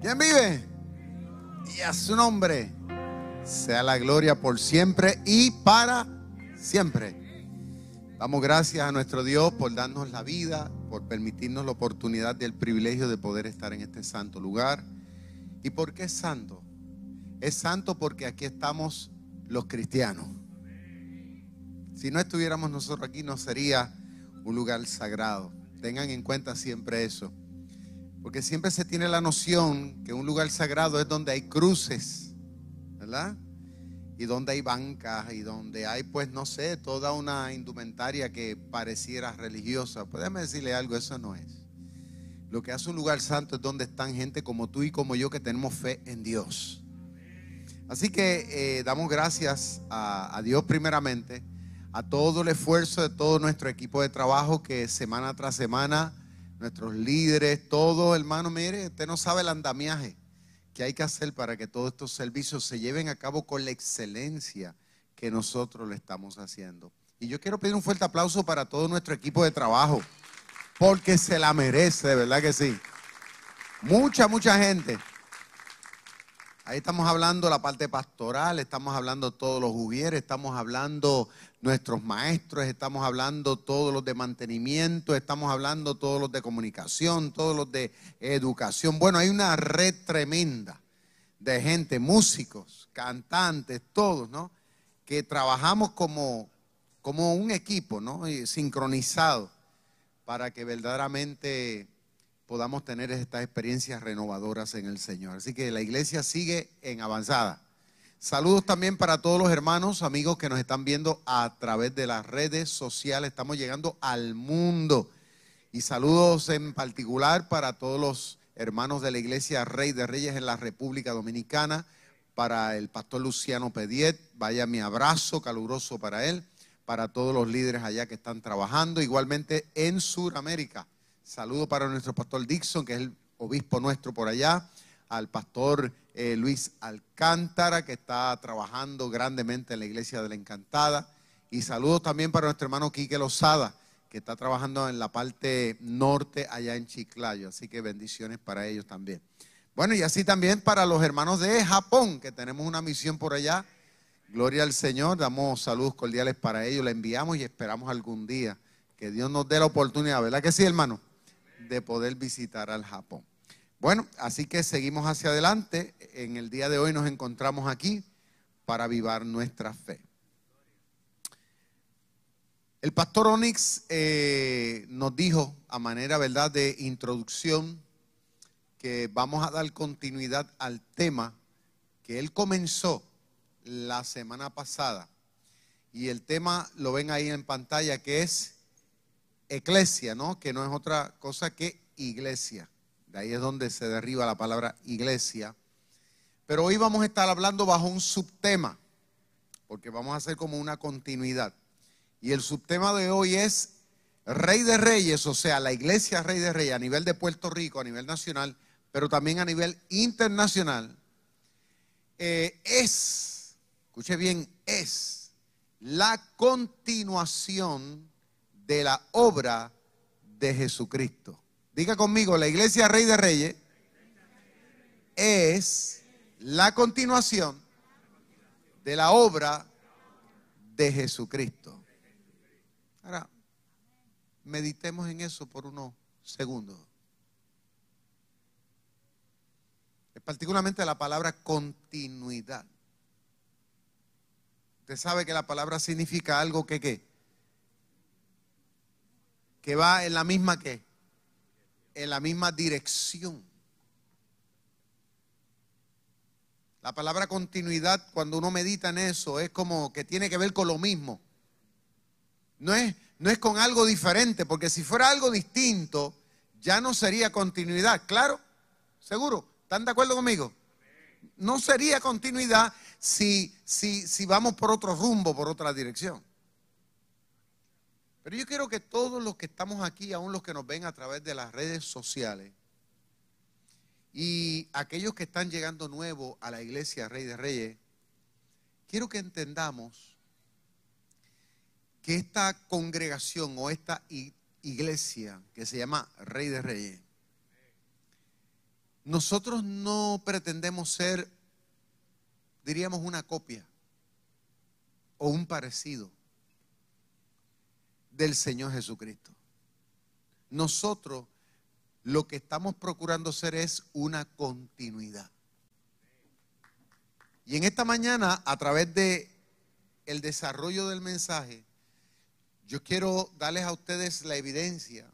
¿Quién vive? Y a su nombre sea la gloria por siempre y para siempre. Damos gracias a nuestro Dios por darnos la vida, por permitirnos la oportunidad y el privilegio de poder estar en este santo lugar. ¿Y por qué es santo? Es santo porque aquí estamos los cristianos. Si no estuviéramos nosotros aquí, no sería un lugar sagrado. Tengan en cuenta siempre eso. Porque siempre se tiene la noción que un lugar sagrado es donde hay cruces, ¿verdad? Y donde hay bancas y donde hay, pues, no sé, toda una indumentaria que pareciera religiosa. Podemos decirle algo, eso no es. Lo que hace un lugar santo es donde están gente como tú y como yo que tenemos fe en Dios. Así que eh, damos gracias a Dios primeramente, a todo el esfuerzo de todo nuestro equipo de trabajo que semana tras semana nuestros líderes, todo, hermano, mire, usted no sabe el andamiaje que hay que hacer para que todos estos servicios se lleven a cabo con la excelencia que nosotros le estamos haciendo. Y yo quiero pedir un fuerte aplauso para todo nuestro equipo de trabajo, porque se la merece, de verdad que sí. Mucha, mucha gente. Ahí estamos hablando la parte pastoral, estamos hablando todos los jugieres, estamos hablando nuestros maestros, estamos hablando todos los de mantenimiento, estamos hablando todos los de comunicación, todos los de educación. Bueno, hay una red tremenda de gente, músicos, cantantes, todos, ¿no? Que trabajamos como, como un equipo, ¿no? sincronizado para que verdaderamente podamos tener estas experiencias renovadoras en el Señor. Así que la iglesia sigue en avanzada. Saludos también para todos los hermanos, amigos que nos están viendo a través de las redes sociales. Estamos llegando al mundo. Y saludos en particular para todos los hermanos de la iglesia Rey de Reyes en la República Dominicana, para el pastor Luciano Pediet. Vaya mi abrazo caluroso para él, para todos los líderes allá que están trabajando. Igualmente en Sudamérica. Saludo para nuestro pastor Dixon, que es el obispo nuestro por allá, al pastor eh, Luis Alcántara, que está trabajando grandemente en la iglesia de la Encantada. Y saludos también para nuestro hermano Quique Lozada, que está trabajando en la parte norte allá en Chiclayo. Así que bendiciones para ellos también. Bueno, y así también para los hermanos de Japón, que tenemos una misión por allá. Gloria al Señor, damos saludos cordiales para ellos, le enviamos y esperamos algún día que Dios nos dé la oportunidad, ¿verdad que sí, hermano? De poder visitar al Japón. Bueno, así que seguimos hacia adelante. En el día de hoy nos encontramos aquí para avivar nuestra fe. El pastor Onyx eh, nos dijo a manera, ¿verdad?, de introducción que vamos a dar continuidad al tema que él comenzó la semana pasada. Y el tema lo ven ahí en pantalla que es eclesia, ¿no? Que no es otra cosa que iglesia. De ahí es donde se derriba la palabra iglesia. Pero hoy vamos a estar hablando bajo un subtema, porque vamos a hacer como una continuidad. Y el subtema de hoy es Rey de Reyes, o sea, la iglesia Rey de Reyes a nivel de Puerto Rico, a nivel nacional, pero también a nivel internacional, eh, es, escuche bien, es la continuación de la obra de Jesucristo. Diga conmigo, la iglesia Rey de Reyes es la continuación de la obra de Jesucristo. Ahora, meditemos en eso por unos segundos. Particularmente la palabra continuidad. Usted sabe que la palabra significa algo que qué? Que va en la misma que en la misma dirección. La palabra continuidad, cuando uno medita en eso, es como que tiene que ver con lo mismo. No es, no es con algo diferente, porque si fuera algo distinto, ya no sería continuidad. ¿Claro? ¿Seguro? ¿Están de acuerdo conmigo? No sería continuidad si, si, si vamos por otro rumbo, por otra dirección. Pero yo quiero que todos los que estamos aquí, aún los que nos ven a través de las redes sociales, y aquellos que están llegando nuevos a la iglesia Rey de Reyes, quiero que entendamos que esta congregación o esta iglesia que se llama Rey de Reyes, nosotros no pretendemos ser, diríamos, una copia o un parecido del Señor Jesucristo. Nosotros lo que estamos procurando ser es una continuidad. Y en esta mañana, a través de el desarrollo del mensaje, yo quiero darles a ustedes la evidencia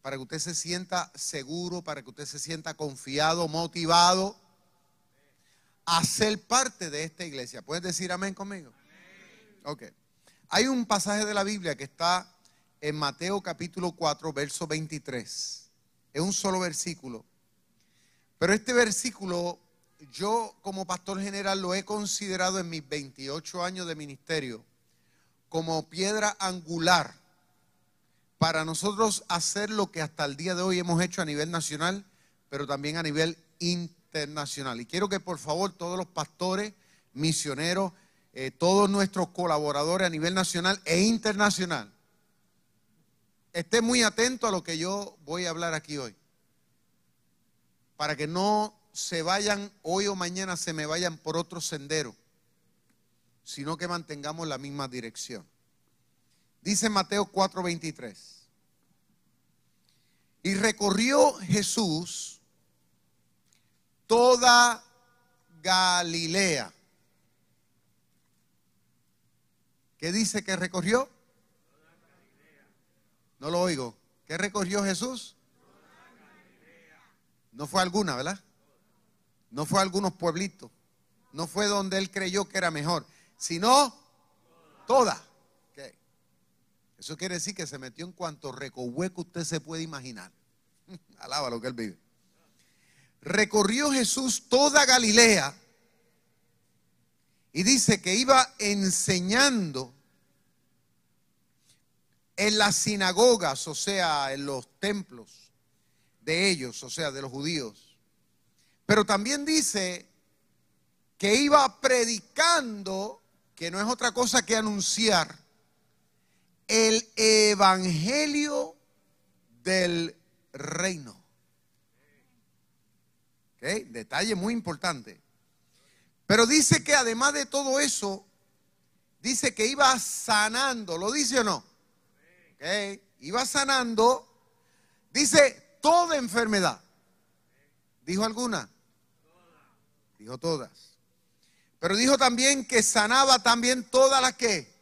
para que usted se sienta seguro, para que usted se sienta confiado, motivado a ser parte de esta iglesia. ¿Puedes decir amén conmigo? Ok. Hay un pasaje de la Biblia que está en Mateo capítulo 4, verso 23. Es un solo versículo. Pero este versículo yo como pastor general lo he considerado en mis 28 años de ministerio como piedra angular para nosotros hacer lo que hasta el día de hoy hemos hecho a nivel nacional, pero también a nivel internacional. Y quiero que por favor todos los pastores, misioneros, eh, todos nuestros colaboradores a nivel nacional e internacional estén muy atentos a lo que yo voy a hablar aquí hoy. Para que no se vayan hoy o mañana, se me vayan por otro sendero, sino que mantengamos la misma dirección. Dice Mateo 4:23. Y recorrió Jesús toda Galilea. ¿Qué dice que recorrió? No lo oigo. ¿Qué recorrió Jesús? No fue alguna, ¿verdad? No fue a algunos pueblitos. No fue donde él creyó que era mejor, sino toda. Eso quiere decir que se metió en cuanto recohueco usted se puede imaginar. Alaba lo que él vive. Recorrió Jesús toda Galilea y dice que iba enseñando en las sinagogas, o sea, en los templos de ellos, o sea, de los judíos. Pero también dice que iba predicando, que no es otra cosa que anunciar, el evangelio del reino. Detalle muy importante. Pero dice que además de todo eso, dice que iba sanando, ¿lo dice o no? Iba sanando, dice toda enfermedad. ¿Dijo alguna? Dijo todas. Pero dijo también que sanaba también todas las que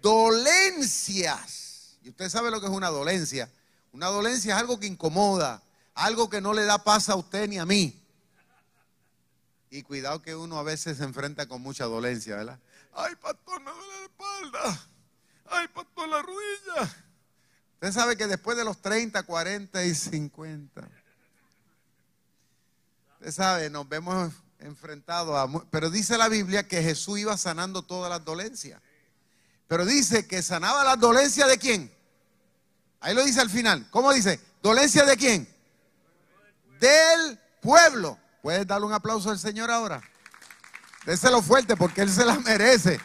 dolencias. Y usted sabe lo que es una dolencia. Una dolencia es algo que incomoda, algo que no le da paz a usted ni a mí. Y cuidado que uno a veces se enfrenta con mucha dolencia, ¿verdad? Ay, pastor, me duele la espalda. Ay, pastor, la rodilla. Usted sabe que después de los 30, 40 y 50, usted sabe, nos vemos enfrentados a... Pero dice la Biblia que Jesús iba sanando todas las dolencias. Pero dice que sanaba las dolencias de quién. Ahí lo dice al final. ¿Cómo dice? ¿Dolencia de quién? Del pueblo. ¿Puedes darle un aplauso al Señor ahora? Déselo fuerte porque Él se la merece.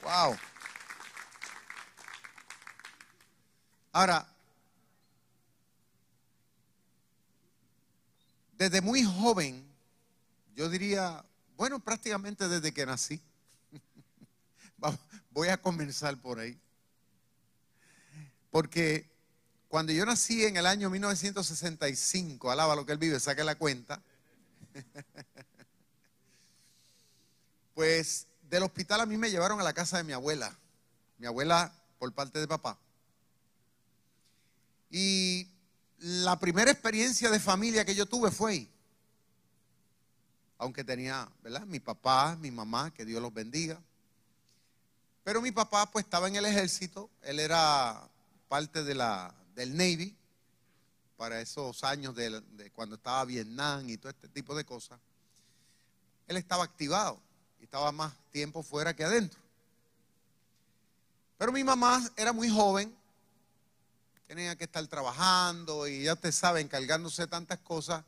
Wow. Ahora, desde muy joven, yo diría, bueno, prácticamente desde que nací, voy a comenzar por ahí. Porque cuando yo nací en el año 1965, alaba lo que él vive, saque la cuenta, pues del hospital a mí me llevaron a la casa de mi abuela, mi abuela por parte de papá. Y la primera experiencia de familia que yo tuve fue aunque tenía, ¿verdad? Mi papá, mi mamá, que Dios los bendiga. Pero mi papá pues estaba en el ejército, él era parte de la, del Navy para esos años de, cuando estaba Vietnam y todo este tipo de cosas. Él estaba activado y estaba más tiempo fuera que adentro. Pero mi mamá era muy joven, tenía que estar trabajando y ya usted sabe, encargándose tantas cosas,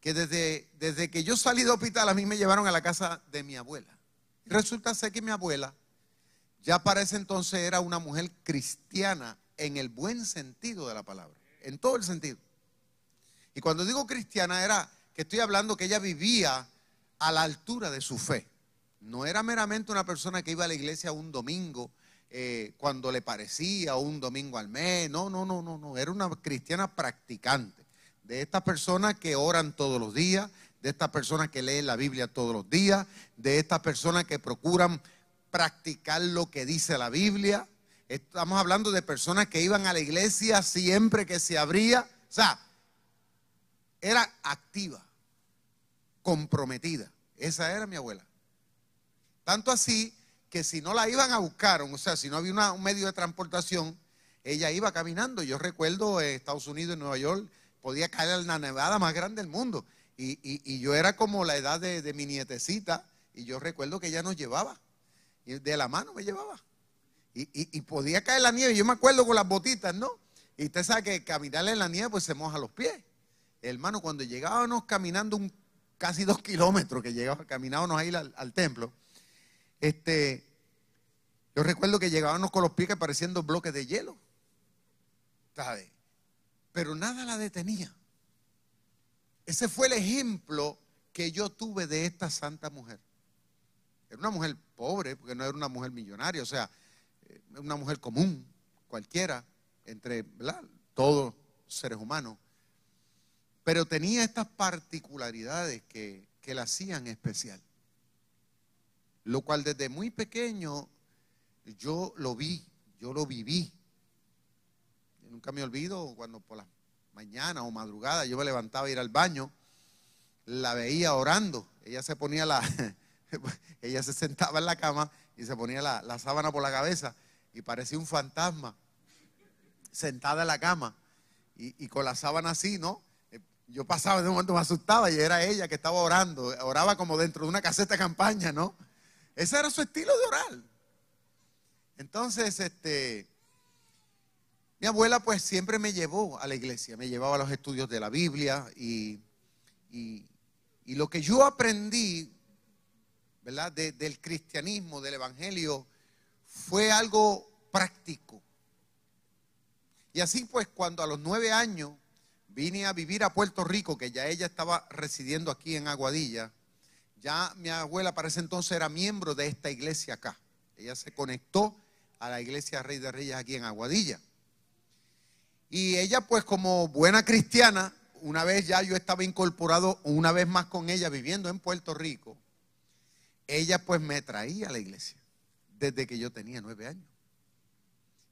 que desde, desde que yo salí de hospital a mí me llevaron a la casa de mi abuela. Y resulta ser que mi abuela ya para ese entonces era una mujer cristiana en el buen sentido de la palabra, en todo el sentido. Y cuando digo cristiana era que estoy hablando que ella vivía a la altura de su fe. No era meramente una persona que iba a la iglesia un domingo eh, cuando le parecía un domingo al mes. No, no, no, no, no. Era una cristiana practicante. De estas personas que oran todos los días, de estas personas que leen la Biblia todos los días, de estas personas que procuran practicar lo que dice la Biblia. Estamos hablando de personas que iban a la iglesia siempre que se abría. O sea, era activa, comprometida. Esa era mi abuela. Tanto así que si no la iban a buscar, o sea, si no había un medio de transportación, ella iba caminando. Yo recuerdo en Estados Unidos, en Nueva York, podía caer en la nevada más grande del mundo. Y, yo era como la edad de, mi nietecita, y yo recuerdo que ella nos llevaba, y de la mano me llevaba. Y, podía caer la nieve. Yo me acuerdo con las botitas, ¿no? Y usted sabe que caminar en la nieve, pues se moja los pies. Hermano, cuando llegábamos caminando un, casi dos kilómetros, que llegábamos, caminábamos a ir al templo, este, yo recuerdo que llegábamos con los pies pareciendo bloques de hielo. ¿Sabe? Pero nada la detenía. Ese fue el ejemplo que yo tuve de esta santa mujer. Era una mujer pobre, porque no era una mujer millonaria, o sea, una mujer común, cualquiera, entre todos seres humanos. Pero tenía estas particularidades que, que la hacían especial lo cual desde muy pequeño yo lo vi, yo lo viví. nunca me olvido cuando por la mañana o madrugada yo me levantaba a ir al baño, la veía orando. Ella se ponía la, ella se sentaba en la cama y se ponía la, sábana por la cabeza y parecía un fantasma sentada en la cama y, y, con la sábana así, ¿no? Yo pasaba de un momento me asustaba y era ella que estaba orando, oraba como dentro de una caseta de campaña, ¿no? Ese era su estilo de orar. Entonces, este, mi abuela pues siempre me llevó a la iglesia, me llevaba a los estudios de la Biblia y, y, lo que yo aprendí, del cristianismo, del evangelio, fue algo práctico. Y así pues cuando a los nueve años vine a vivir a Puerto Rico, que ya ella estaba residiendo aquí en Aguadilla, ya mi abuela para ese entonces era miembro de esta iglesia acá. Ella se conectó a la iglesia Rey de Reyes aquí en Aguadilla. Y ella pues como buena cristiana, una vez ya yo estaba incorporado una vez más con ella viviendo en Puerto Rico, ella pues me traía a la iglesia desde que yo tenía nueve años.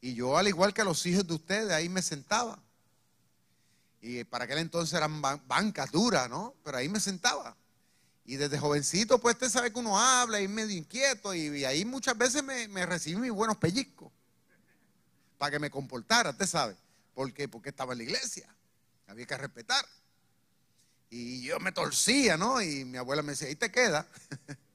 Y yo al igual que los hijos de ustedes ahí me sentaba. Y para aquel entonces eran bancas duras, ¿no? Pero ahí me sentaba. Y desde jovencito, pues usted sabe que uno habla y medio inquieto y, ahí muchas veces me, me recibí mis buenos pellizcos para que me comportara, usted sabe. ¿Por qué? Porque estaba en la iglesia. Había que respetar. Y yo me torcía, ¿no? Y mi abuela me decía, ahí te queda.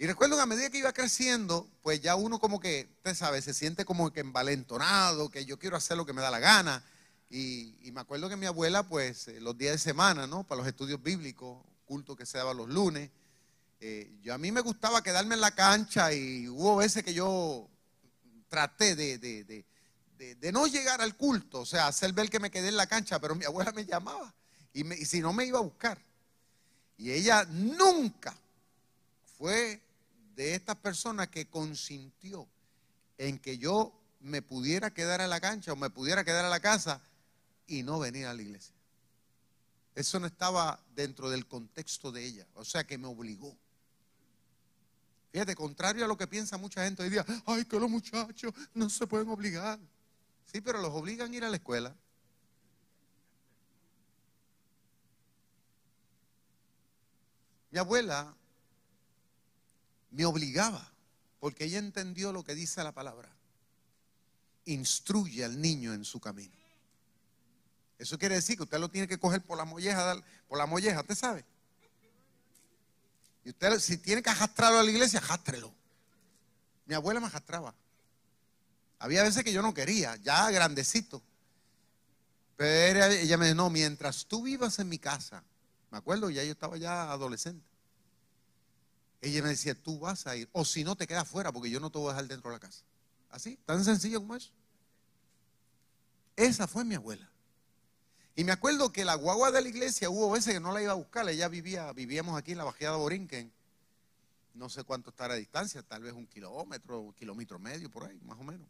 y recuerdo que a medida que iba creciendo, pues ya uno como que, usted sabe, se siente como que envalentonado, que yo quiero hacer lo que me da la gana. Y, me acuerdo que mi abuela, pues eh, los días de semana, ¿no? Para los estudios bíblicos, culto que se daba los lunes. Eh, yo, a mí me gustaba quedarme en la cancha y hubo veces que yo traté de, de, no llegar al culto, o sea, hacer ver que me quedé en la cancha, pero mi abuela me llamaba y si no me iba a buscar. Y ella nunca fue de estas personas que consintió en que yo me pudiera quedar en la cancha o me pudiera quedar en la casa y no venir a la iglesia. Eso no estaba dentro del contexto de ella, o sea que me obligó. Fíjate, contrario a lo que piensa mucha gente hoy día, ay, que los muchachos no se pueden obligar. Sí, pero los obligan a ir a la escuela. Mi abuela me obligaba, porque ella entendió lo que dice la palabra. Instruye al niño en su camino. Eso quiere decir que usted lo tiene que coger por la molleja, por la molleja, ¿usted sabe? Y usted, si tiene que arrastrarlo a la iglesia, arrástrelo. Mi abuela me arrastraba. Había veces que yo no quería, ya grandecito. Pero ella me dijo, no, mientras tú vivas en mi casa, me acuerdo, ya yo estaba ya adolescente. Ella me decía, tú vas a ir, o si no te quedas fuera, porque yo no te voy a dejar dentro de la casa. Así, tan sencillo como eso. Esa fue mi abuela. Y me acuerdo que la guagua de la iglesia hubo veces que no la iba a buscar. Ella vivía, vivíamos aquí en la Bajada Borinquen. No sé cuánto estará a distancia, tal vez un kilómetro, un kilómetro medio por ahí, más o menos.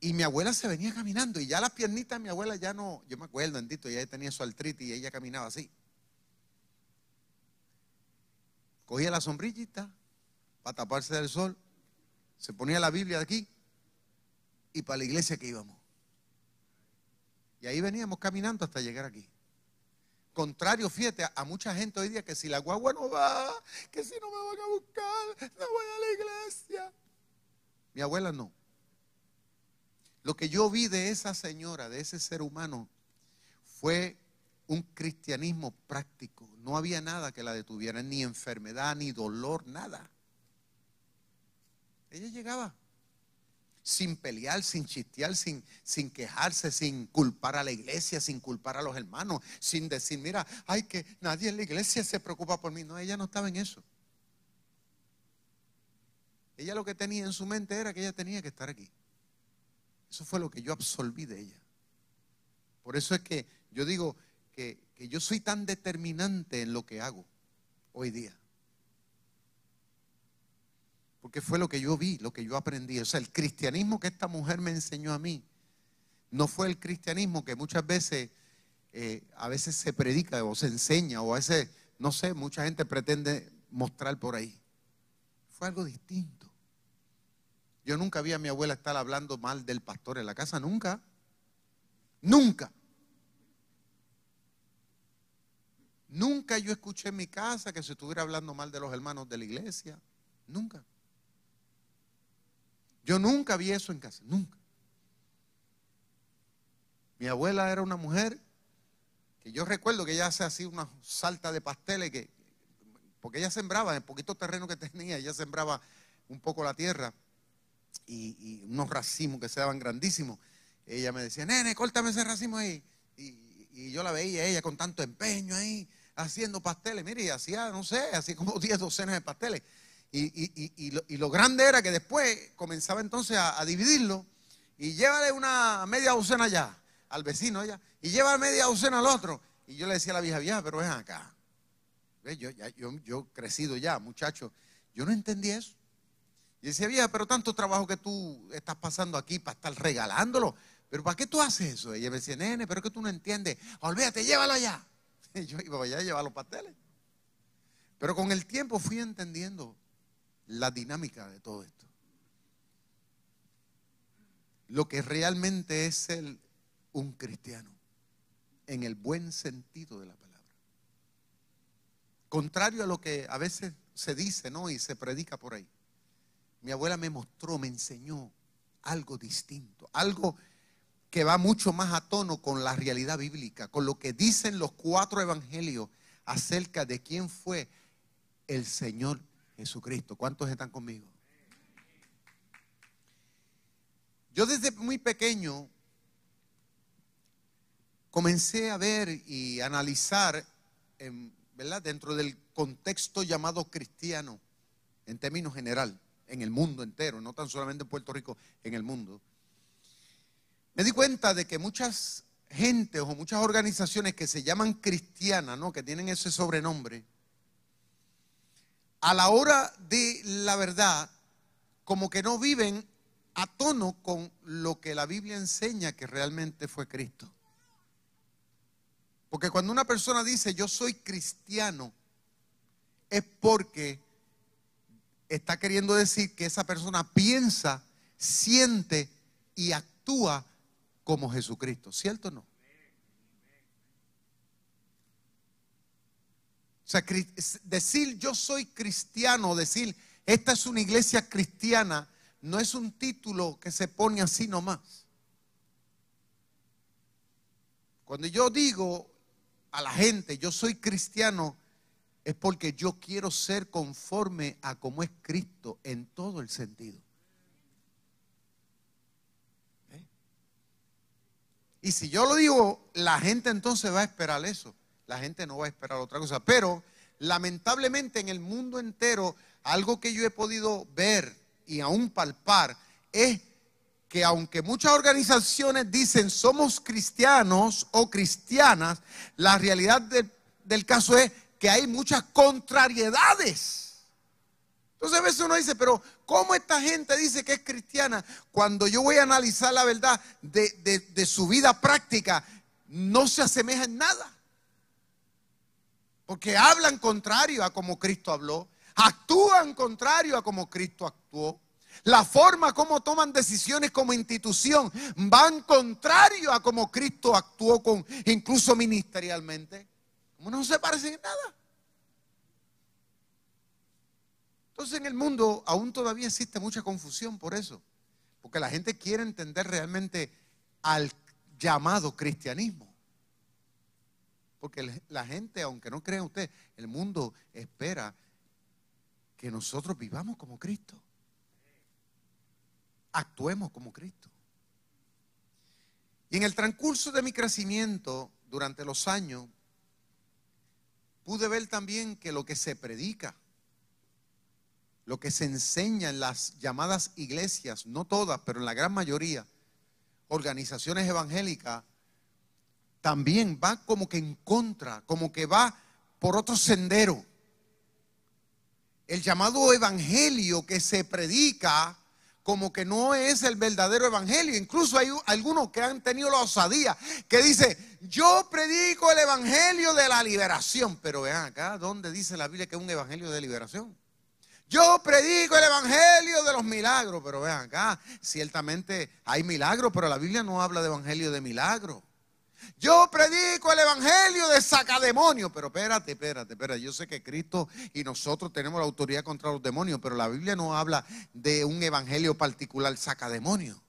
Y mi abuela se venía caminando y ya las piernitas de mi abuela ya no, yo me acuerdo, bendito, ella tenía su artritis y ella caminaba así. Cogía la sombrillita para taparse del sol, se ponía la Biblia aquí y para la iglesia que íbamos. Y ahí veníamos caminando hasta llegar aquí. Contrario, fíjate, a mucha gente hoy día que si la guagua no va, que si no me van a buscar, no voy a la iglesia. Mi abuela no. Lo que yo vi de esa señora, de ese ser humano, fue un cristianismo práctico. No había nada que la detuviera, ni enfermedad, ni dolor, nada. Ella llegaba sin pelear, sin chistear, sin, sin quejarse, sin culpar a la iglesia, sin culpar a los hermanos, sin decir, mira, ay, que nadie en la iglesia se preocupa por mí. No, ella no estaba en eso. Ella lo que tenía en su mente era que ella tenía que estar aquí. Eso fue lo que yo absorbí de ella. Por eso es que yo digo que, yo soy tan determinante en lo que hago hoy día. Porque fue lo que yo vi, lo que yo aprendí. O sea, el cristianismo que esta mujer me enseñó a mí, no fue el cristianismo que muchas veces, eh, a veces se predica o se enseña, o a veces, no sé, mucha gente pretende mostrar por ahí. Fue algo distinto. Yo nunca vi a mi abuela estar hablando mal del pastor en la casa, nunca. Nunca. Nunca yo escuché en mi casa que se estuviera hablando mal de los hermanos de la iglesia. Nunca. Yo nunca vi eso en casa, nunca. Mi abuela era una mujer que yo recuerdo que ella hace así una salta de pasteles que, porque ella sembraba, en el poquito terreno que tenía, ella sembraba un poco la tierra y, unos racimos que se daban grandísimos. Ella me decía, nene, córtame ese racimo ahí. Y, yo la veía ella con tanto empeño ahí, haciendo pasteles. Mire, y hacía, no sé, así como 10 docenas de pasteles. Y, lo, grande era que después comenzaba entonces a, dividirlo y llévale una media docena allá al vecino allá y lleva media docena al otro. Y yo le decía a la vieja, vieja, pero ven acá. Yo, yo, yo crecido ya, muchacho, yo no entendí eso. Y decía, vieja, pero tanto trabajo que tú estás pasando aquí para estar regalándolo. ¿Pero para qué tú haces eso? Ella me decía, nene, pero es que tú no entiendes. Olvídate, llévalo allá. Y yo iba allá a llevar los pasteles. Pero con el tiempo fui entendiendo la dinámica de todo esto. Lo que realmente es ser un cristiano, en el buen sentido de la palabra. Contrario a lo que a veces se dice, ¿no? Y se predica por ahí mi abuela me mostró, me enseñó algo distinto, algo que va mucho más a tono con la realidad bíblica, con lo que dicen los cuatro evangelios acerca de quién fue el Señor Jesucristo. ¿Cuántos están conmigo? Yo desde muy pequeño comencé a ver y analizar, ¿verdad? dentro del contexto llamado cristiano, en términos general, en el mundo entero, no tan solamente en Puerto Rico, en el mundo. Me di cuenta de que muchas gentes o muchas organizaciones que se llaman cristianas, ¿no? que tienen ese sobrenombre, a la hora de la verdad, como que no viven a tono con lo que la Biblia enseña que realmente fue Cristo. Porque cuando una persona dice yo soy cristiano, es porque está queriendo decir que esa persona piensa, siente y actúa como Jesucristo. ¿Cierto o no? O sea, decir yo soy cristiano, decir esta es una iglesia cristiana, no es un título que se pone así nomás. Cuando yo digo a la gente, yo soy cristiano, es porque yo quiero ser conforme a como es Cristo en todo el sentido. Y si yo lo digo, la gente entonces va a esperar eso. La gente no va a esperar otra cosa. Pero lamentablemente en el mundo entero, algo que yo he podido ver y aún palpar es que aunque muchas organizaciones dicen somos cristianos o cristianas, la realidad del caso es que hay muchas contrariedades. Entonces a veces uno dice, pero ¿cómo esta gente dice que es cristiana cuando yo voy a analizar la verdad de, su vida práctica? No se asemeja en nada. Porque hablan contrario a como Cristo habló, actúan contrario a como Cristo actuó. La forma como toman decisiones como institución van contrario a como Cristo actuó con incluso ministerialmente. No se parecen en nada. Entonces en el mundo aún todavía existe mucha confusión por eso. Porque la gente quiere entender realmente al llamado cristianismo. Porque la gente, aunque no crea usted, el mundo espera que nosotros vivamos como Cristo. Actuemos como Cristo. Y en el transcurso de mi crecimiento durante los años, pude ver también que lo que se predica, lo que se enseña en las llamadas iglesias, no todas, pero en la gran mayoría, organizaciones evangélicas, también va como que en contra, como que va por otro sendero. El llamado evangelio que se predica como que no es el verdadero evangelio. Incluso hay algunos que han tenido la osadía que dice, yo predico el evangelio de la liberación. Pero vean acá, ¿dónde dice la Biblia que es un evangelio de liberación? Yo predico el evangelio de los milagros, pero vean acá, ciertamente hay milagros, pero la Biblia no habla de evangelio de milagros. Yo predico el evangelio de sacademonio, pero espérate, espérate, espérate. Yo sé que Cristo y nosotros tenemos la autoridad contra los demonios, pero la Biblia no habla de un evangelio particular sacademonio.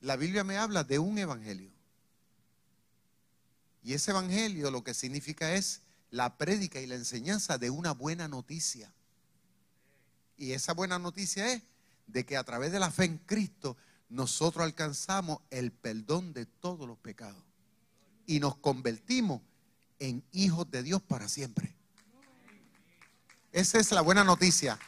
La Biblia me habla de un evangelio. Y ese evangelio lo que significa es la prédica y la enseñanza de una buena noticia. Y esa buena noticia es de que a través de la fe en Cristo nosotros alcanzamos el perdón de todos los pecados y nos convertimos en hijos de Dios para siempre. Esa es la buena noticia.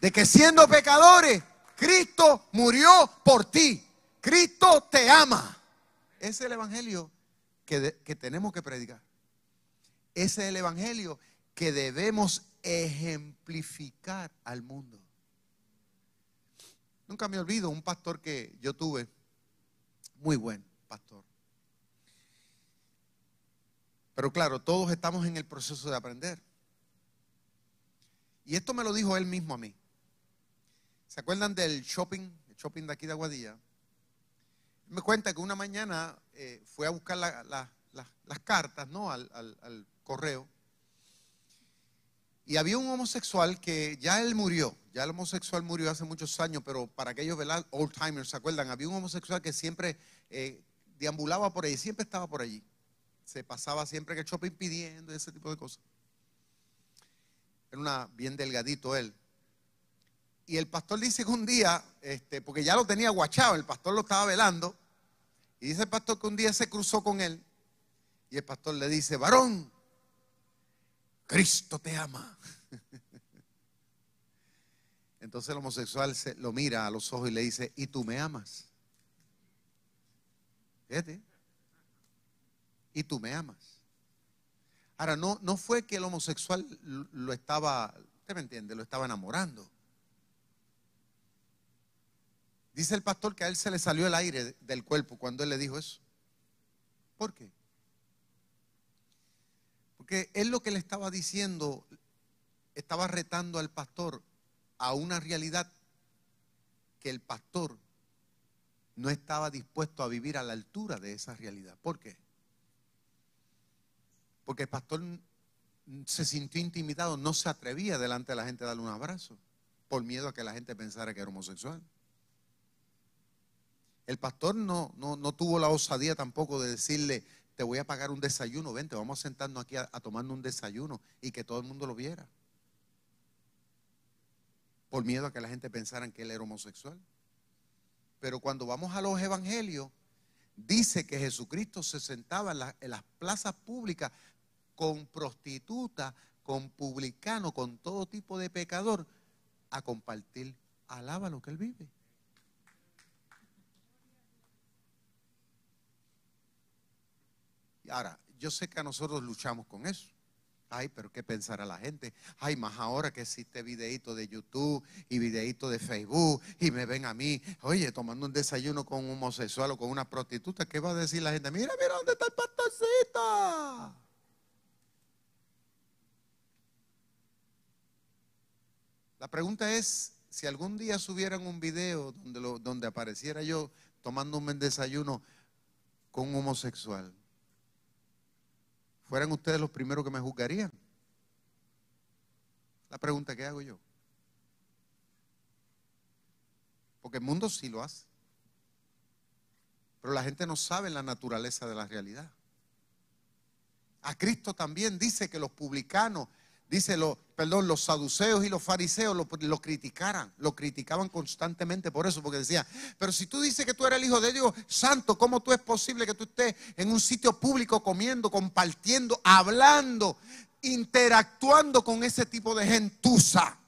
De que siendo pecadores, Cristo murió por ti. Cristo te ama. Es el evangelio que, que tenemos que predicar. Ese es el evangelio que debemos ejemplificar al mundo. Nunca me olvido un pastor que yo tuve, muy buen pastor. Pero claro, todos estamos en el proceso de aprender. Y esto me lo dijo él mismo a mí. ¿Se acuerdan del shopping, el shopping de aquí de Aguadilla? Me cuenta que una mañana eh, fue a buscar las cartas, ¿no? Al correo. Y había un homosexual que ya él murió, ya el homosexual murió hace muchos años, pero para aquellos old timers, ¿se acuerdan? Había un homosexual que siempre eh, deambulaba por ahí, siempre estaba por allí. Se pasaba siempre que shopping pidiendo ese tipo de cosas. Era una, bien delgadito él. Y el pastor dice que un día, este, porque ya lo tenía guachado, el pastor lo estaba velando, y dice el pastor que un día se cruzó con él, y el pastor le dice, varón, Cristo te ama. Entonces el homosexual se, lo mira a los ojos y le dice, ¿y tú me amas? Fíjate. ¿Y tú me amas? Ahora, no, no fue que el homosexual lo estaba, usted me entiende, lo estaba enamorando. Dice el pastor que a él se le salió el aire del cuerpo cuando él le dijo eso. ¿Por qué? Porque él lo que le estaba diciendo, estaba retando al pastor a una realidad que el pastor no estaba dispuesto a vivir a la altura de esa realidad. ¿Por qué? Porque el pastor se sintió intimidado, no se atrevía delante de la gente a darle un abrazo, por miedo a que la gente pensara que era homosexual. El pastor no, no, tuvo la osadía tampoco de decirle, te voy a pagar un desayuno, vente, vamos a sentarnos aquí a, a un desayuno y que todo el mundo lo viera. Por miedo a que la gente pensara que él era homosexual. Pero cuando vamos a los evangelios, dice que Jesucristo se sentaba en, las plazas públicas con prostitutas, con publicanos, con todo tipo de pecador, a compartir. Alaba lo que él vive. Ahora, yo sé que a nosotros luchamos con eso. Ay, pero ¿qué pensará la gente? Ay, más ahora que existe videíto de YouTube y videíto de Facebook y me ven a mí, oye, tomando un desayuno con un homosexual o con una prostituta, ¿qué va a decir la gente? Mira, mira, ¿dónde está el pastorcito? La pregunta es, si algún día subieran un video donde, apareciera yo tomando un desayuno con un homosexual, ¿fueran ustedes los primeros que me juzgarían? La pregunta que hago yo. Porque el mundo sí lo hace. Pero la gente no sabe la naturaleza de la realidad. A Cristo también dice que los publicanos dice, lo, perdón, los saduceos y los fariseos lo, lo, criticaran, lo criticaban constantemente por eso, porque decían, pero si tú dices que tú eres el Hijo de Dios Santo, ¿cómo tú es posible que tú estés en un sitio público comiendo, compartiendo, hablando, interactuando con ese tipo de gentuza?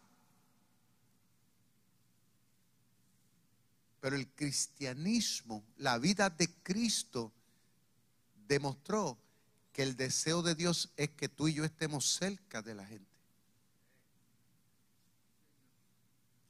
Pero el cristianismo, la vida de Cristo, demostró que el deseo de Dios es que tú y yo estemos cerca de la gente.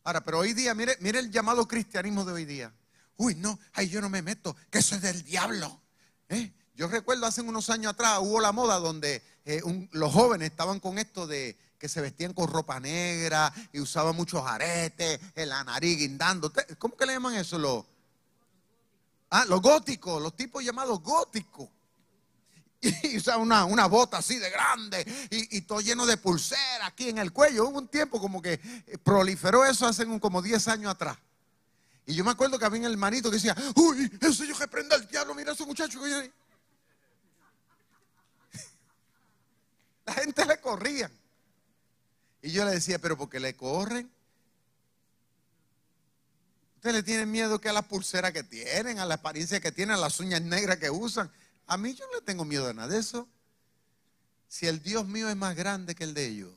Ahora, pero hoy día, mire, mire el llamado cristianismo de hoy día. Uy, no, ay, yo no me meto, que eso es del diablo. ¿Eh? Yo recuerdo hace unos años atrás hubo la moda donde eh, los jóvenes estaban con esto de que se vestían con ropa negra y usaban muchos aretes en la nariz guindando. ¿Cómo que le llaman eso? Los, ah, los góticos, los tipos llamados góticos y usaba una, una, bota así de grande y, todo lleno de pulseras aquí en el cuello. Hubo un tiempo como que proliferó eso hace como 10 años atrás. Y yo me acuerdo que había un hermanito que decía, uy, eso yo que prenda el diablo, mira a ese muchacho que La gente le corría. Y yo le decía, pero ¿por qué le corren? Ustedes le tienen miedo que a las pulseras que tienen, a la apariencia que tienen, a las uñas negras que usan. A mí yo no le tengo miedo a nada de eso. Si el Dios mío es más grande que el de ellos.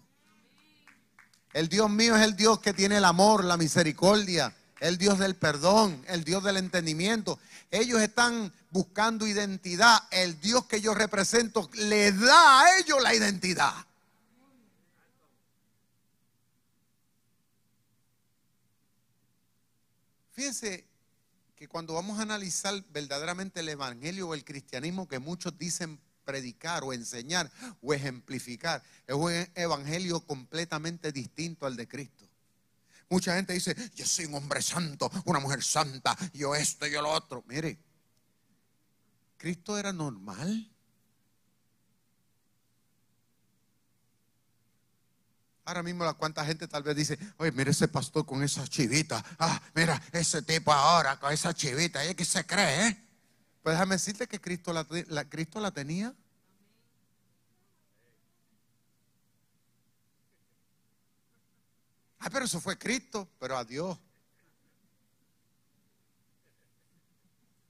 El Dios mío es el Dios que tiene el amor, la misericordia, el Dios del perdón, el Dios del entendimiento. Ellos están buscando identidad. El Dios que yo represento le da a ellos la identidad. Fíjense que cuando vamos a analizar verdaderamente el evangelio o el cristianismo que muchos dicen predicar o enseñar o ejemplificar, es un evangelio completamente distinto al de Cristo. Mucha gente dice, yo soy un hombre santo, una mujer santa, yo esto, yo lo otro. Mire, Cristo era normal. Ahora mismo la cuanta gente tal vez dice, oye, mira ese pastor con esa chivita. Ah, mira, ese tipo ahora con esa chivita. ¿Y que se cree? Eh? Pues déjame decirte que Cristo la, Cristo la tenía. Ah, pero eso fue Cristo, pero a Dios.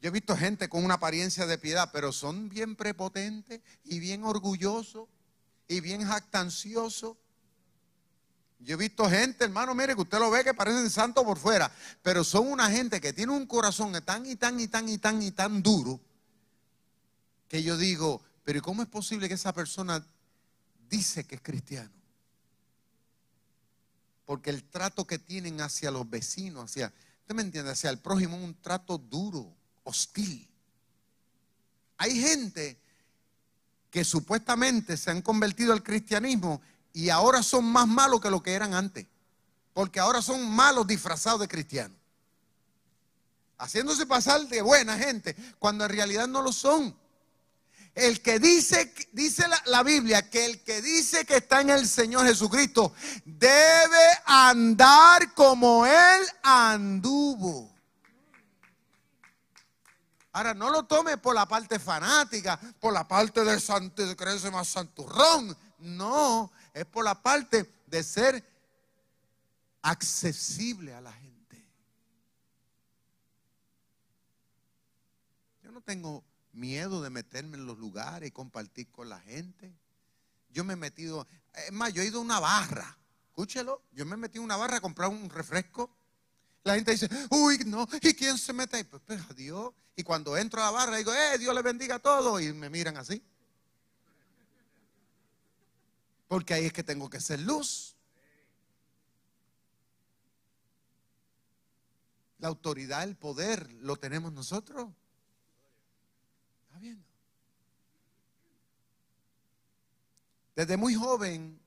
Yo he visto gente con una apariencia de piedad, pero son bien prepotentes y bien orgullosos y bien jactanciosos yo he visto gente, hermano, mire que usted lo ve que parecen santos por fuera, pero son una gente que tiene un corazón tan y tan y tan y tan y tan duro que yo digo, pero ¿cómo es posible que esa persona dice que es cristiano? Porque el trato que tienen hacia los vecinos, hacia, ¿usted me entiende? Hacia el prójimo es un trato duro, hostil. Hay gente que supuestamente se han convertido al cristianismo y ahora son más malos que lo que eran antes. Porque ahora son malos disfrazados de cristianos. Haciéndose pasar de buena gente cuando en realidad no lo son. el que dice, dice la, Biblia, que el que dice que está en el Señor Jesucristo debe andar como Él anduvo. Ahora, no lo tome por la parte fanática, por la parte de, santo, de creerse más santurrón. No, es por la parte de ser accesible a la gente. Yo no tengo miedo de meterme en los lugares y compartir con la gente. Yo me he metido, es más, yo he ido a una barra, escúchelo, yo me he metido en una barra a comprar un refresco. La gente dice, uy, no, ¿y quién se mete ahí? Pues, pues Dios. Y cuando entro a la barra digo, eh, Dios le bendiga a todos. Y me miran así. Porque ahí es que tengo que ser luz. La autoridad, el poder, lo tenemos nosotros. ¿Está viendo? Desde muy joven,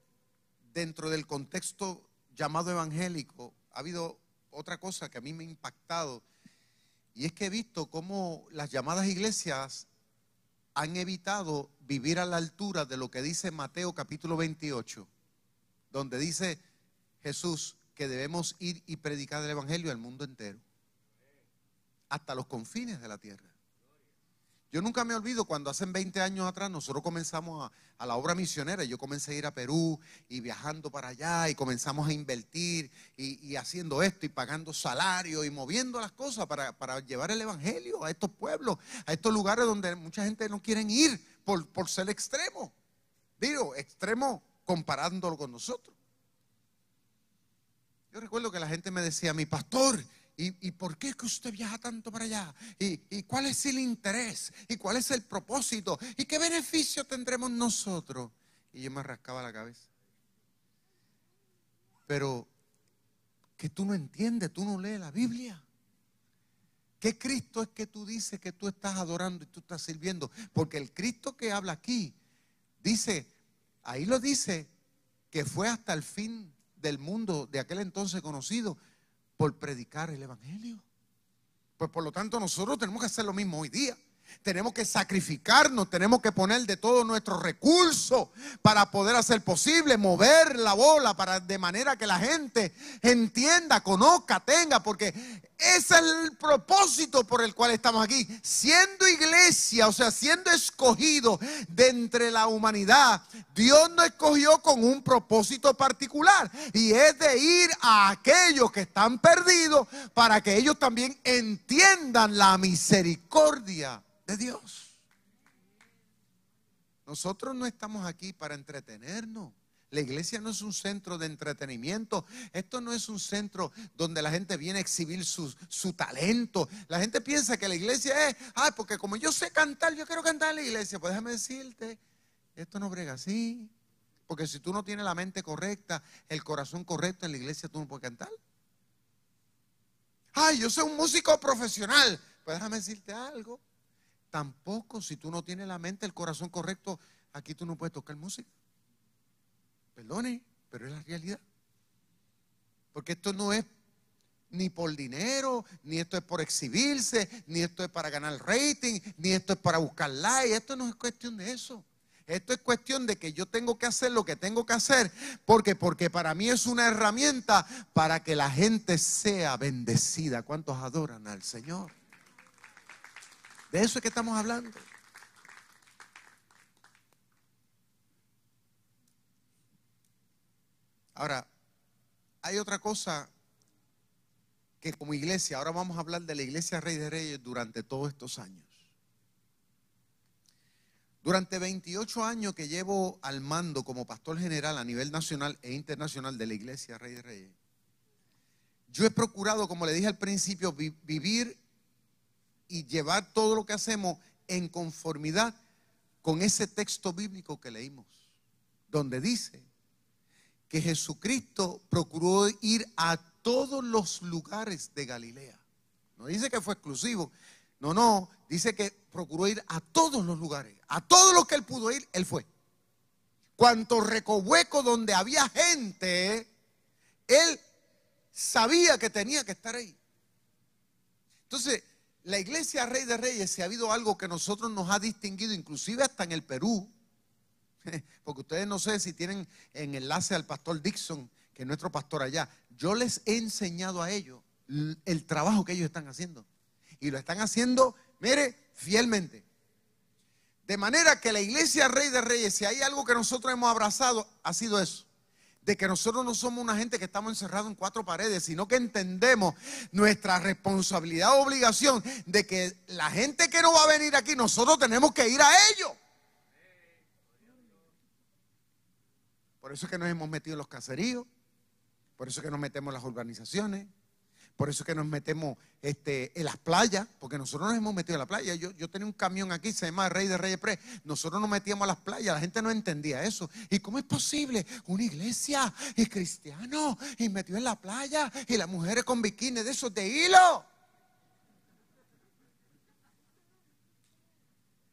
dentro del contexto llamado evangélico, ha habido otra cosa que a mí me ha impactado y es que he visto cómo las llamadas iglesias han evitado vivir a la altura de lo que dice Mateo capítulo 28, donde dice Jesús que debemos ir y predicar el Evangelio al mundo entero, hasta los confines de la tierra. Yo nunca me olvido cuando hace 20 años atrás nosotros comenzamos a, la obra misionera. Yo comencé a ir a Perú y viajando para allá y comenzamos a invertir y, haciendo esto y pagando salario y moviendo las cosas para, llevar el evangelio a estos pueblos, a estos lugares donde mucha gente no quiere ir por, por ser extremo. Digo, extremo comparándolo con nosotros. Yo recuerdo que la gente me decía, mi pastor, ¿Y, por qué es que usted viaja tanto para allá? ¿Y, cuál es el interés? ¿Y cuál es el propósito? ¿Y qué beneficio tendremos nosotros? Y yo me rascaba la cabeza. Pero que tú no entiendes, tú no lees la Biblia. ¿Qué Cristo es que tú dices que tú estás adorando y tú estás sirviendo? Porque el Cristo que habla aquí dice, ahí lo dice, que fue hasta el fin del mundo de aquel entonces conocido por predicar el Evangelio. Pues por lo tanto nosotros tenemos que hacer lo mismo hoy día. Tenemos que sacrificarnos, tenemos que poner de todo nuestro recurso para poder hacer posible, mover la bola para de manera que la gente entienda, conozca, tenga, porque ese es el propósito por el cual estamos aquí. Siendo iglesia, o sea, siendo escogido de entre la humanidad, Dios nos escogió con un propósito particular y es de ir a aquellos que están perdidos para que ellos también entiendan la misericordia de Dios. Nosotros no estamos aquí para entretenernos. La iglesia no es un centro de entretenimiento. Esto no es un centro donde la gente viene a exhibir su, su, talento. La gente piensa que la iglesia es, ah, porque como yo sé cantar, yo quiero cantar en la iglesia. Pues déjame decirte, esto no brega así. Porque si tú no tienes la mente correcta, el corazón correcto en la iglesia, tú no puedes cantar. Ay, yo soy un músico profesional. Pues déjame decirte algo. Tampoco si tú no tienes la mente, el corazón correcto, aquí tú no puedes tocar música. Perdone, pero es la realidad. Porque esto no es ni por dinero, ni esto es por exhibirse, ni esto es para ganar rating, ni esto es para buscar like. Esto no es cuestión de eso. Esto es cuestión de que yo tengo que hacer lo que tengo que hacer. porque Porque para mí es una herramienta para que la gente sea bendecida. ¿Cuántos adoran al Señor? De eso es que estamos hablando. Ahora, hay otra cosa que como iglesia, ahora vamos a hablar de la iglesia Rey de Reyes durante todos estos años. Durante 28 años que llevo al mando como pastor general a nivel nacional e internacional de la iglesia Rey de Reyes, yo he procurado, como le dije al principio, vivir y llevar todo lo que hacemos en conformidad con ese texto bíblico que leímos, donde dice que Jesucristo procuró ir a todos los lugares de Galilea. No dice que fue exclusivo, no, no, dice que procuró ir a todos los lugares, a todos los que él pudo ir, él fue. Cuanto recoveco donde había gente, él sabía que tenía que estar ahí. Entonces, la iglesia Rey de Reyes, si ha habido algo que nosotros nos ha distinguido, inclusive hasta en el Perú, porque ustedes no sé si tienen en enlace al pastor Dixon, que es nuestro pastor allá, yo les he enseñado a ellos el trabajo que ellos están haciendo. Y lo están haciendo, mire, fielmente. De manera que la iglesia Rey de Reyes, si hay algo que nosotros hemos abrazado, ha sido eso de que nosotros no somos una gente que estamos encerrados en cuatro paredes, sino que entendemos nuestra responsabilidad o obligación de que la gente que no va a venir aquí, nosotros tenemos que ir a ellos. Por eso es que nos hemos metido en los caseríos, por eso es que nos metemos en las organizaciones, por eso es que nos metemos este, en las playas, porque nosotros nos hemos metido en la playa. Yo, yo tenía un camión aquí, se llama Rey de Reyes Pre. Nosotros nos metíamos a las playas, la gente no entendía eso. ¿Y cómo es posible? Una iglesia y cristiano y metido en la playa y las mujeres con bikini de esos de hilo.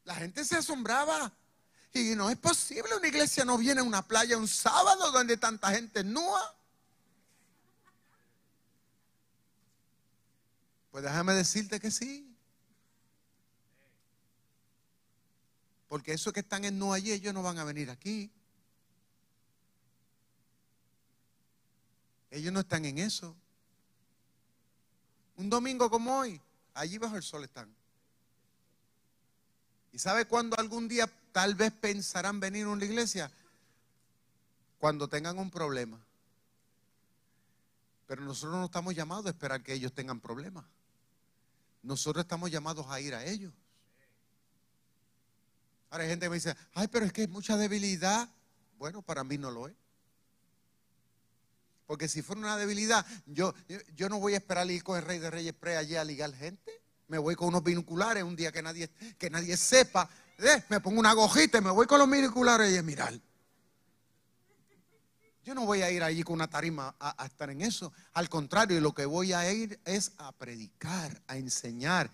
La gente se asombraba. Y no es posible, una iglesia no viene a una playa un sábado donde tanta gente nua. Pues déjame decirte que sí. Porque esos que están en no allí, ellos no van a venir aquí. Ellos no están en eso. Un domingo como hoy, allí bajo el sol están. ¿Y sabe cuándo algún día tal vez pensarán venir a una iglesia? Cuando tengan un problema. Pero nosotros no estamos llamados a esperar que ellos tengan problemas. Nosotros estamos llamados a ir a ellos. Ahora hay gente que me dice, ay, pero es que hay mucha debilidad. Bueno, para mí no lo es. Porque si fuera una debilidad, yo, yo no voy a esperar ir con el Rey de Reyes Pre allí a ligar gente. Me voy con unos binoculares un día que nadie, que nadie sepa. Eh, me pongo una gojita y me voy con los binoculares y mirar. Yo no voy a ir allí con una tarima a, estar en eso. Al contrario, lo que voy a ir es a predicar, a enseñar,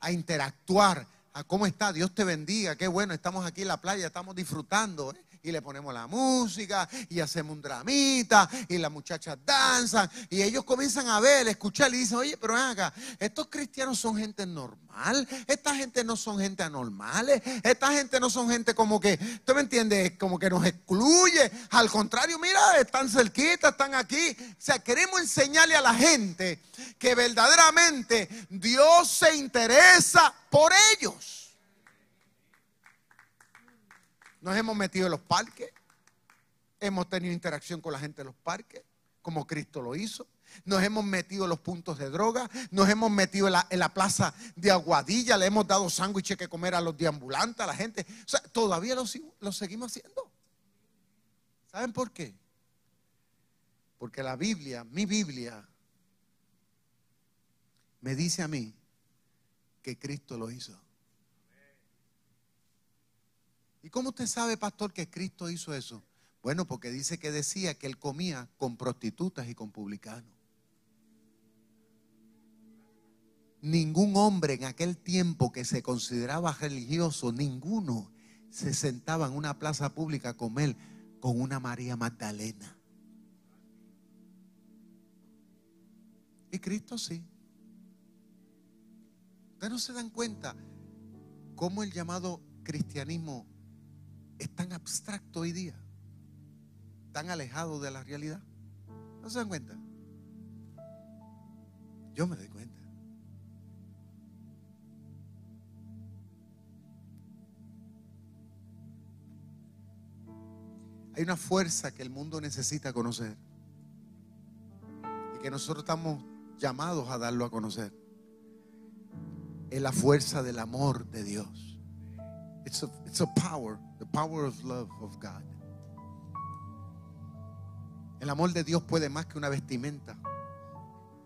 a interactuar. A cómo está, Dios te bendiga, qué bueno, estamos aquí en la playa, estamos disfrutando. ¿eh? Y le ponemos la música y hacemos un dramita y las muchachas danzan y ellos comienzan a ver, a escuchar y dicen, oye, pero acá, estos cristianos son gente normal, esta gente no son gente anormales, esta gente no son gente como que, ¿tú me entiendes? Como que nos excluye, al contrario, mira, están cerquita, están aquí, o sea, queremos enseñarle a la gente que verdaderamente Dios se interesa por ellos. Nos hemos metido en los parques, hemos tenido interacción con la gente en los parques, como Cristo lo hizo. Nos hemos metido en los puntos de droga, nos hemos metido en la, plaza de Aguadilla, le hemos dado sándwiches que comer a los deambulantes, a la gente. O sea, todavía lo, lo seguimos haciendo. ¿Saben por qué? Porque la Biblia, mi Biblia, me dice a mí que Cristo lo hizo. ¿Y cómo usted sabe, pastor, que Cristo hizo eso? Bueno, porque dice que decía que él comía con prostitutas y con publicanos. Ningún hombre en aquel tiempo que se consideraba religioso, ninguno se sentaba en una plaza pública a comer con una María Magdalena. Y Cristo sí. Ustedes no se dan cuenta cómo el llamado cristianismo es tan abstracto hoy día, tan alejado de la realidad. ¿No se dan cuenta? Yo me doy cuenta. Hay una fuerza que el mundo necesita conocer y que nosotros estamos llamados a darlo a conocer. Es la fuerza del amor de Dios. It's a, it's a power The power of love of God. El amor de Dios puede más que una vestimenta.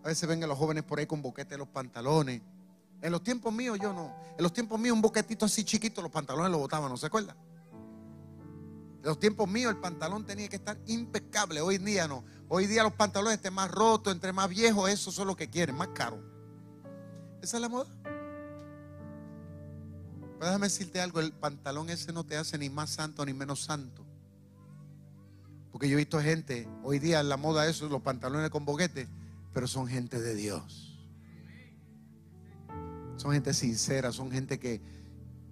A veces vengan los jóvenes por ahí con boquete en los pantalones. En los tiempos míos yo no. En los tiempos míos un boquetito así chiquito, los pantalones los botaban, ¿no se acuerda? En los tiempos míos el pantalón tenía que estar impecable. Hoy día no. Hoy día los pantalones estén más rotos, entre más viejos, eso son lo que quieren, más caro. Esa es la moda. Pero déjame decirte algo, el pantalón ese no te hace ni más santo ni menos santo. Porque yo he visto gente, hoy día en la moda eso, los pantalones con boquete, pero son gente de Dios. Son gente sincera, son gente que,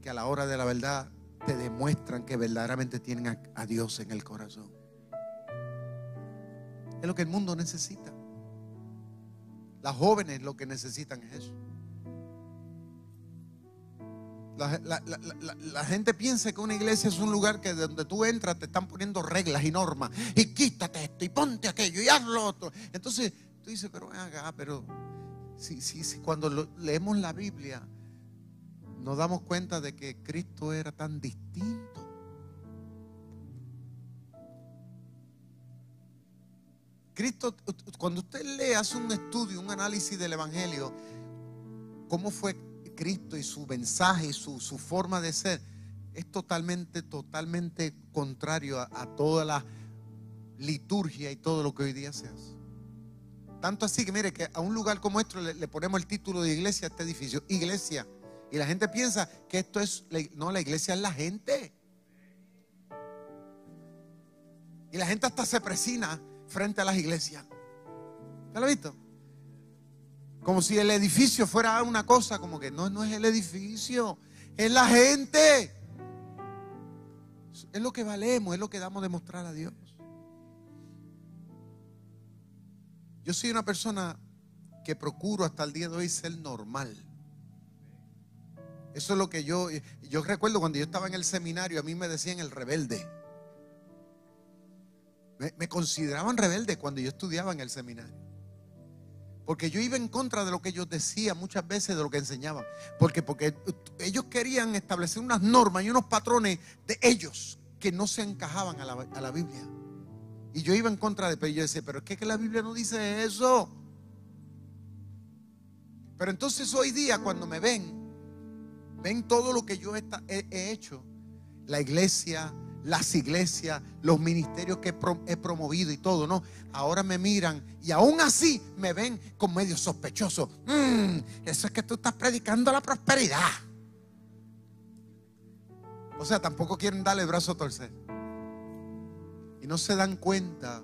que a la hora de la verdad te demuestran que verdaderamente tienen a, a Dios en el corazón. Es lo que el mundo necesita. Las jóvenes lo que necesitan es eso. La, la- la- la- gente piensa que una iglesia es un lugar que donde tú entras te están poniendo reglas y normas y quítate esto y ponte aquello y haz lo otro. Entonces tú dices, pero acá, pero si, si cuando leemos la Biblia nos damos cuenta de que Cristo era tan distinto. Cristo, cuando usted lee, hace un estudio, un análisis del Evangelio, cómo fue Cristo y su mensaje y su, su forma de ser, es totalmente, totalmente contrario a, toda la liturgia y todo lo que hoy día se hace. Tanto así que mire que a un lugar como esto le, ponemos el título de iglesia a este edificio, iglesia. Y la gente piensa que esto es, no, la iglesia es la gente. Y la gente hasta se presina frente a las iglesias. ¿Usted lo ha visto? Como si el edificio fuera una cosa, como que no, no es el edificio, es la gente. Es lo que valemos, es lo que damos de mostrar a Dios. Yo soy una persona que procuro hasta el día de hoy ser normal. Eso es lo que yo, yo recuerdo cuando yo estaba en el seminario, a mí me decían el rebelde. Me, me consideraban rebelde cuando yo estudiaba en el seminario. Porque yo iba en contra de lo que ellos decían muchas veces, de lo que enseñaban. Porque, porque ellos querían establecer unas normas y unos patrones de ellos que no se encajaban a la, a la Biblia. Y yo iba en contra de, pero yo decía, pero es que, que la Biblia no dice eso. Pero entonces hoy día cuando me ven, ven todo lo que yo he hecho, la iglesia, las iglesias, los ministerios que he, pro- he promovido y todo, ¿no? Ahora me miran y aún así me ven con medio sospechoso. Mm, eso es que tú estás predicando la prosperidad. O sea, tampoco quieren darle el brazo a torcer. Y no se dan cuenta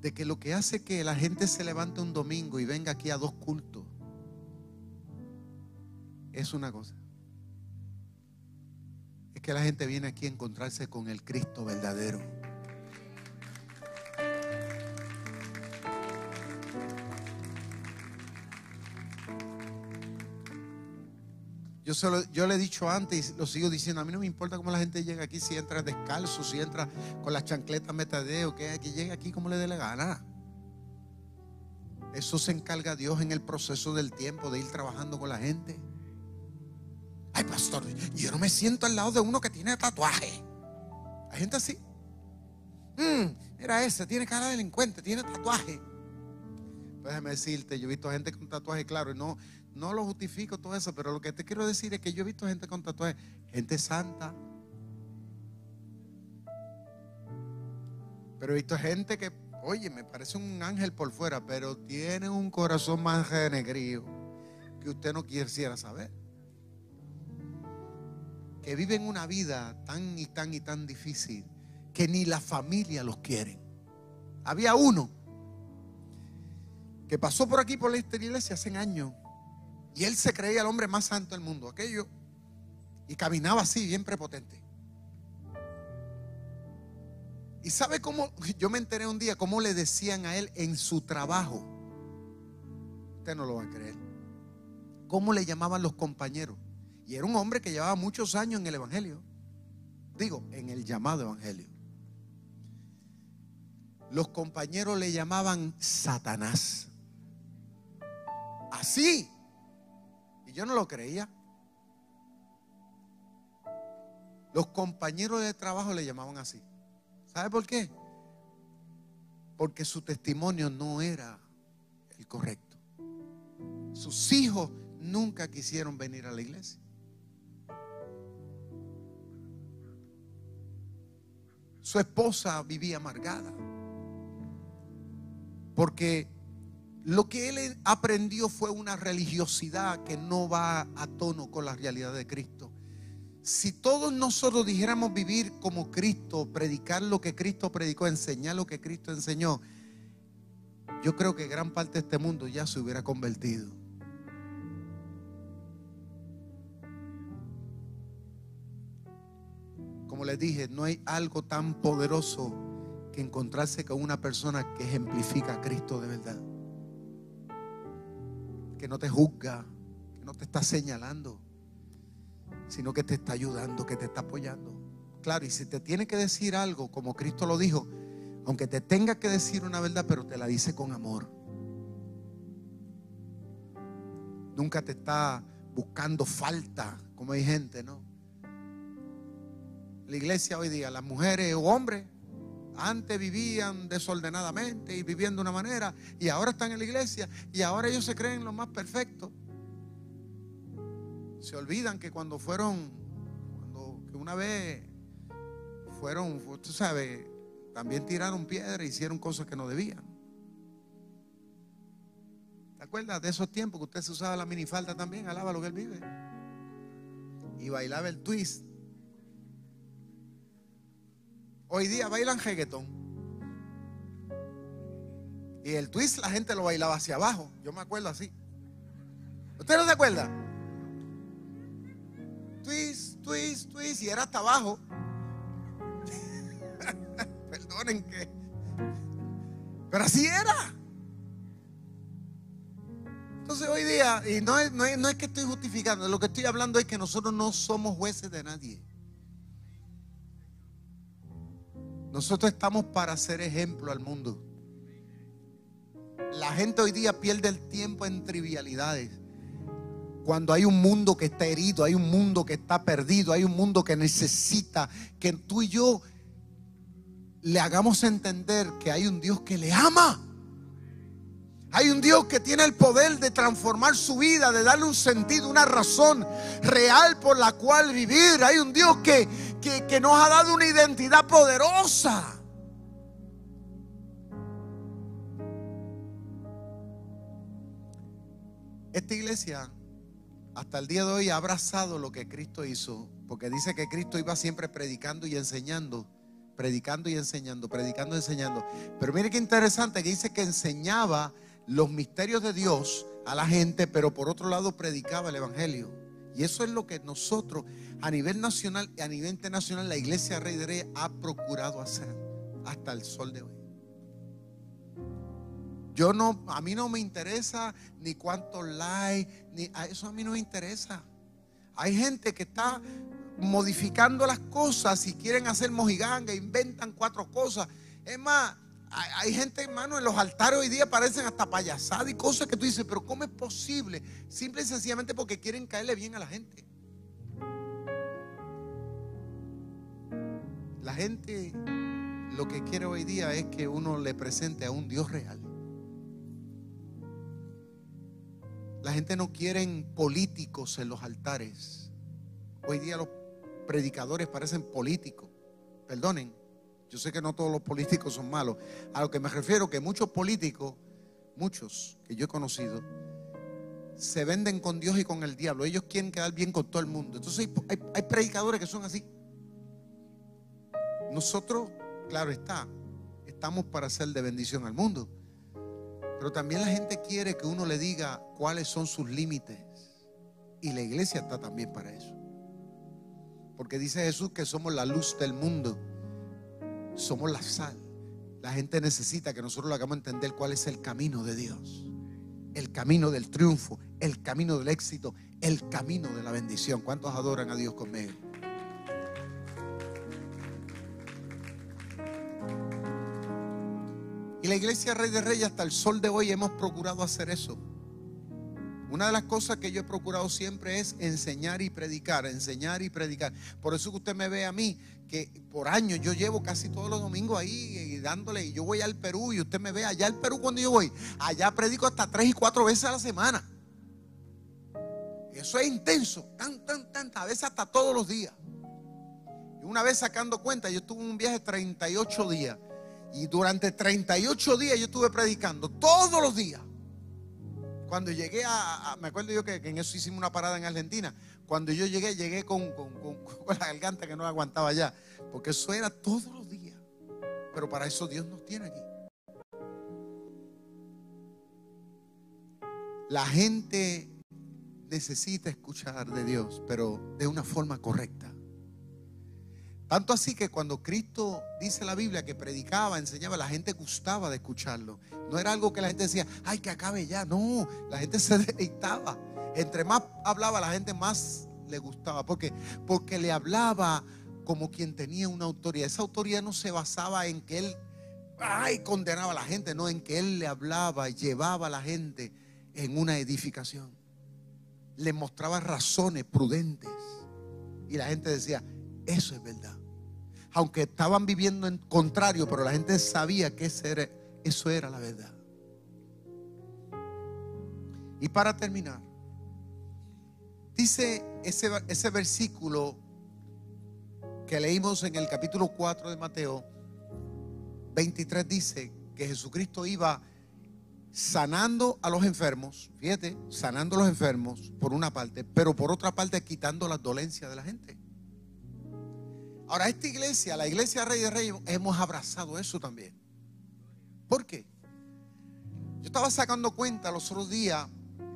de que lo que hace que la gente se levante un domingo y venga aquí a dos cultos es una cosa. Que la gente viene aquí a encontrarse con el Cristo verdadero. Yo, se lo- yo le he dicho antes y lo sigo diciendo, a mí no me importa cómo la gente llega aquí, si entra descalzo, si entra con las chancletas metadeo, que, que llegue aquí como le dé la gana. Eso se encarga Dios en el proceso del tiempo de ir trabajando con la gente. Ay, pastor, yo no me siento al lado de uno que tiene tatuaje. Hay gente así. Mm, mira ese, tiene cara de delincuente, tiene tatuaje. Pues déjame decirte, yo he visto gente con tatuaje, claro, y no, no lo justifico todo eso, pero lo que te quiero decir es que yo he visto gente con tatuaje, gente santa. Pero he visto gente que, oye, me parece un ángel por fuera, pero tiene un corazón más renegrido que usted no quisiera saber. Que viven una vida tan y tan y tan difícil que ni la familia los quieren. Había uno que pasó por aquí por esta iglesia hace años y él se creía el hombre más santo del mundo, aquello, y caminaba así, bien prepotente. ¿Y sabe cómo? Yo me enteré un día cómo le decían a él en su trabajo. Usted no lo va a creer. ¿Cómo le llamaban los compañeros? Y era un hombre que llevaba muchos años en el Evangelio. Digo, en el llamado Evangelio. Los compañeros le llamaban Satanás. Así. Y yo no lo creía. Los compañeros de trabajo le llamaban así. ¿Sabe por qué? Porque su testimonio no era el correcto. Sus hijos nunca quisieron venir a la iglesia. Su esposa vivía amargada. Porque lo que él aprendió fue una religiosidad que no va a tono con la realidad de Cristo. Si todos nosotros dijéramos vivir como Cristo, predicar lo que Cristo predicó, enseñar lo que Cristo enseñó, yo creo que gran parte de este mundo ya se hubiera convertido. Como les dije, no hay algo tan poderoso que encontrarse con una persona que ejemplifica a Cristo de verdad. Que no te juzga, que no te está señalando, sino que te está ayudando, que te está apoyando. Claro, y si te tiene que decir algo, como Cristo lo dijo, aunque te tenga que decir una verdad, pero te la dice con amor. Nunca te está buscando falta, como hay gente, ¿no? La iglesia hoy día, las mujeres o hombres, antes vivían desordenadamente y viviendo de una manera, y ahora están en la iglesia, y ahora ellos se creen lo más perfecto. Se olvidan que cuando fueron, cuando que una vez fueron, tú sabes, también tiraron piedra e hicieron cosas que no debían. ¿Te acuerdas de esos tiempos que usted se usaba la minifalda también? Alaba lo que él vive. Y bailaba el twist. Hoy día bailan reggaetón. Y el twist la gente lo bailaba hacia abajo. Yo me acuerdo así. ¿Usted no se acuerda? Twist, twist, twist. Y era hasta abajo. Perdonen que. Pero así era. Entonces hoy día, y no no es que estoy justificando, lo que estoy hablando es que nosotros no somos jueces de nadie. Nosotros estamos para ser ejemplo al mundo. La gente hoy día pierde el tiempo en trivialidades. Cuando hay un mundo que está herido, hay un mundo que está perdido, hay un mundo que necesita que tú y yo le hagamos entender que hay un Dios que le ama. Hay un Dios que tiene el poder de transformar su vida, de darle un sentido, una razón real por la cual vivir. Hay un Dios que, que, nos ha dado una identidad poderosa. Esta iglesia hasta el día de hoy ha abrazado lo que Cristo hizo, porque dice que Cristo iba siempre predicando y enseñando, predicando y enseñando, predicando y enseñando. Pero mire qué interesante que dice que enseñaba los misterios de Dios a la gente, pero por otro lado predicaba el Evangelio. Y eso es lo que nosotros a nivel nacional y a nivel internacional la Iglesia Rey de ha procurado hacer hasta el sol de hoy. Yo no, a mí no me interesa ni cuántos likes, ni eso a mí no me interesa. Hay gente que está modificando las cosas y quieren hacer mojiganga, inventan cuatro cosas. Es más, hay, gente, hermano, en los altares hoy día parecen hasta payasadas y cosas que tú dices, pero ¿cómo es posible? Simple y sencillamente porque quieren caerle bien a la gente. La gente lo que quiere hoy día es que uno le presente a un Dios real. La gente no quiere políticos en los altares. Hoy día los predicadores parecen políticos. Perdonen. Yo sé que no todos los políticos son malos. A lo que me refiero que muchos políticos, muchos que yo he conocido, se venden con Dios y con el diablo. Ellos quieren quedar bien con todo el mundo. Entonces hay, predicadores que son así. Nosotros, claro está, estamos para ser de bendición al mundo. Pero también la gente quiere que uno le diga cuáles son sus límites. Y la iglesia está también para eso. Porque dice Jesús que somos la luz del mundo somos la sal. La gente necesita que nosotros le hagamos entender cuál es el camino de Dios. El camino del triunfo, el camino del éxito, el camino de la bendición. ¿Cuántos adoran a Dios conmigo? Y la iglesia Rey de Reyes hasta el sol de hoy hemos procurado hacer eso. Una de las cosas que yo he procurado siempre es enseñar y predicar, enseñar y predicar. Por eso que usted me ve a mí, que por años yo llevo casi todos los domingos ahí dándole, y yo voy al Perú y usted me ve allá al Perú cuando yo voy, allá predico hasta tres y cuatro veces a la semana. Eso es intenso, tan, tan, tan, a veces hasta todos los días. Y una vez sacando cuenta, yo tuve un viaje 38 días. Y durante 38 días yo estuve predicando todos los días. Cuando llegué a, me acuerdo yo que, en eso hicimos una parada en Argentina. Cuando yo llegué, llegué con, con, la garganta que no aguantaba ya. Porque eso era todos los días. Pero para eso Dios nos tiene aquí. La gente necesita escuchar de Dios, pero de una forma correcta. Tanto así que cuando Cristo dice la Biblia que predicaba, enseñaba, la gente gustaba de escucharlo. No era algo que la gente decía, ay, que acabe ya. No, la gente se deleitaba. Entre más hablaba, la gente más le gustaba. ¿Por qué? Porque le hablaba como quien tenía una autoridad. Esa autoridad no se basaba en que él, ay, condenaba a la gente, no, en que él le hablaba y llevaba a la gente en una edificación. Le mostraba razones prudentes. Y la gente decía, eso es verdad. Aunque estaban viviendo en contrario, pero la gente sabía que eso era la verdad. Y para terminar, dice ese, ese versículo que leímos en el capítulo 4 de Mateo 23, dice que Jesucristo iba sanando a los enfermos, fíjate, sanando a los enfermos por una parte, pero por otra parte quitando las dolencias de la gente. Ahora, esta iglesia, la iglesia Rey de Reyes, hemos abrazado eso también. ¿Por qué? Yo estaba sacando cuenta los otros días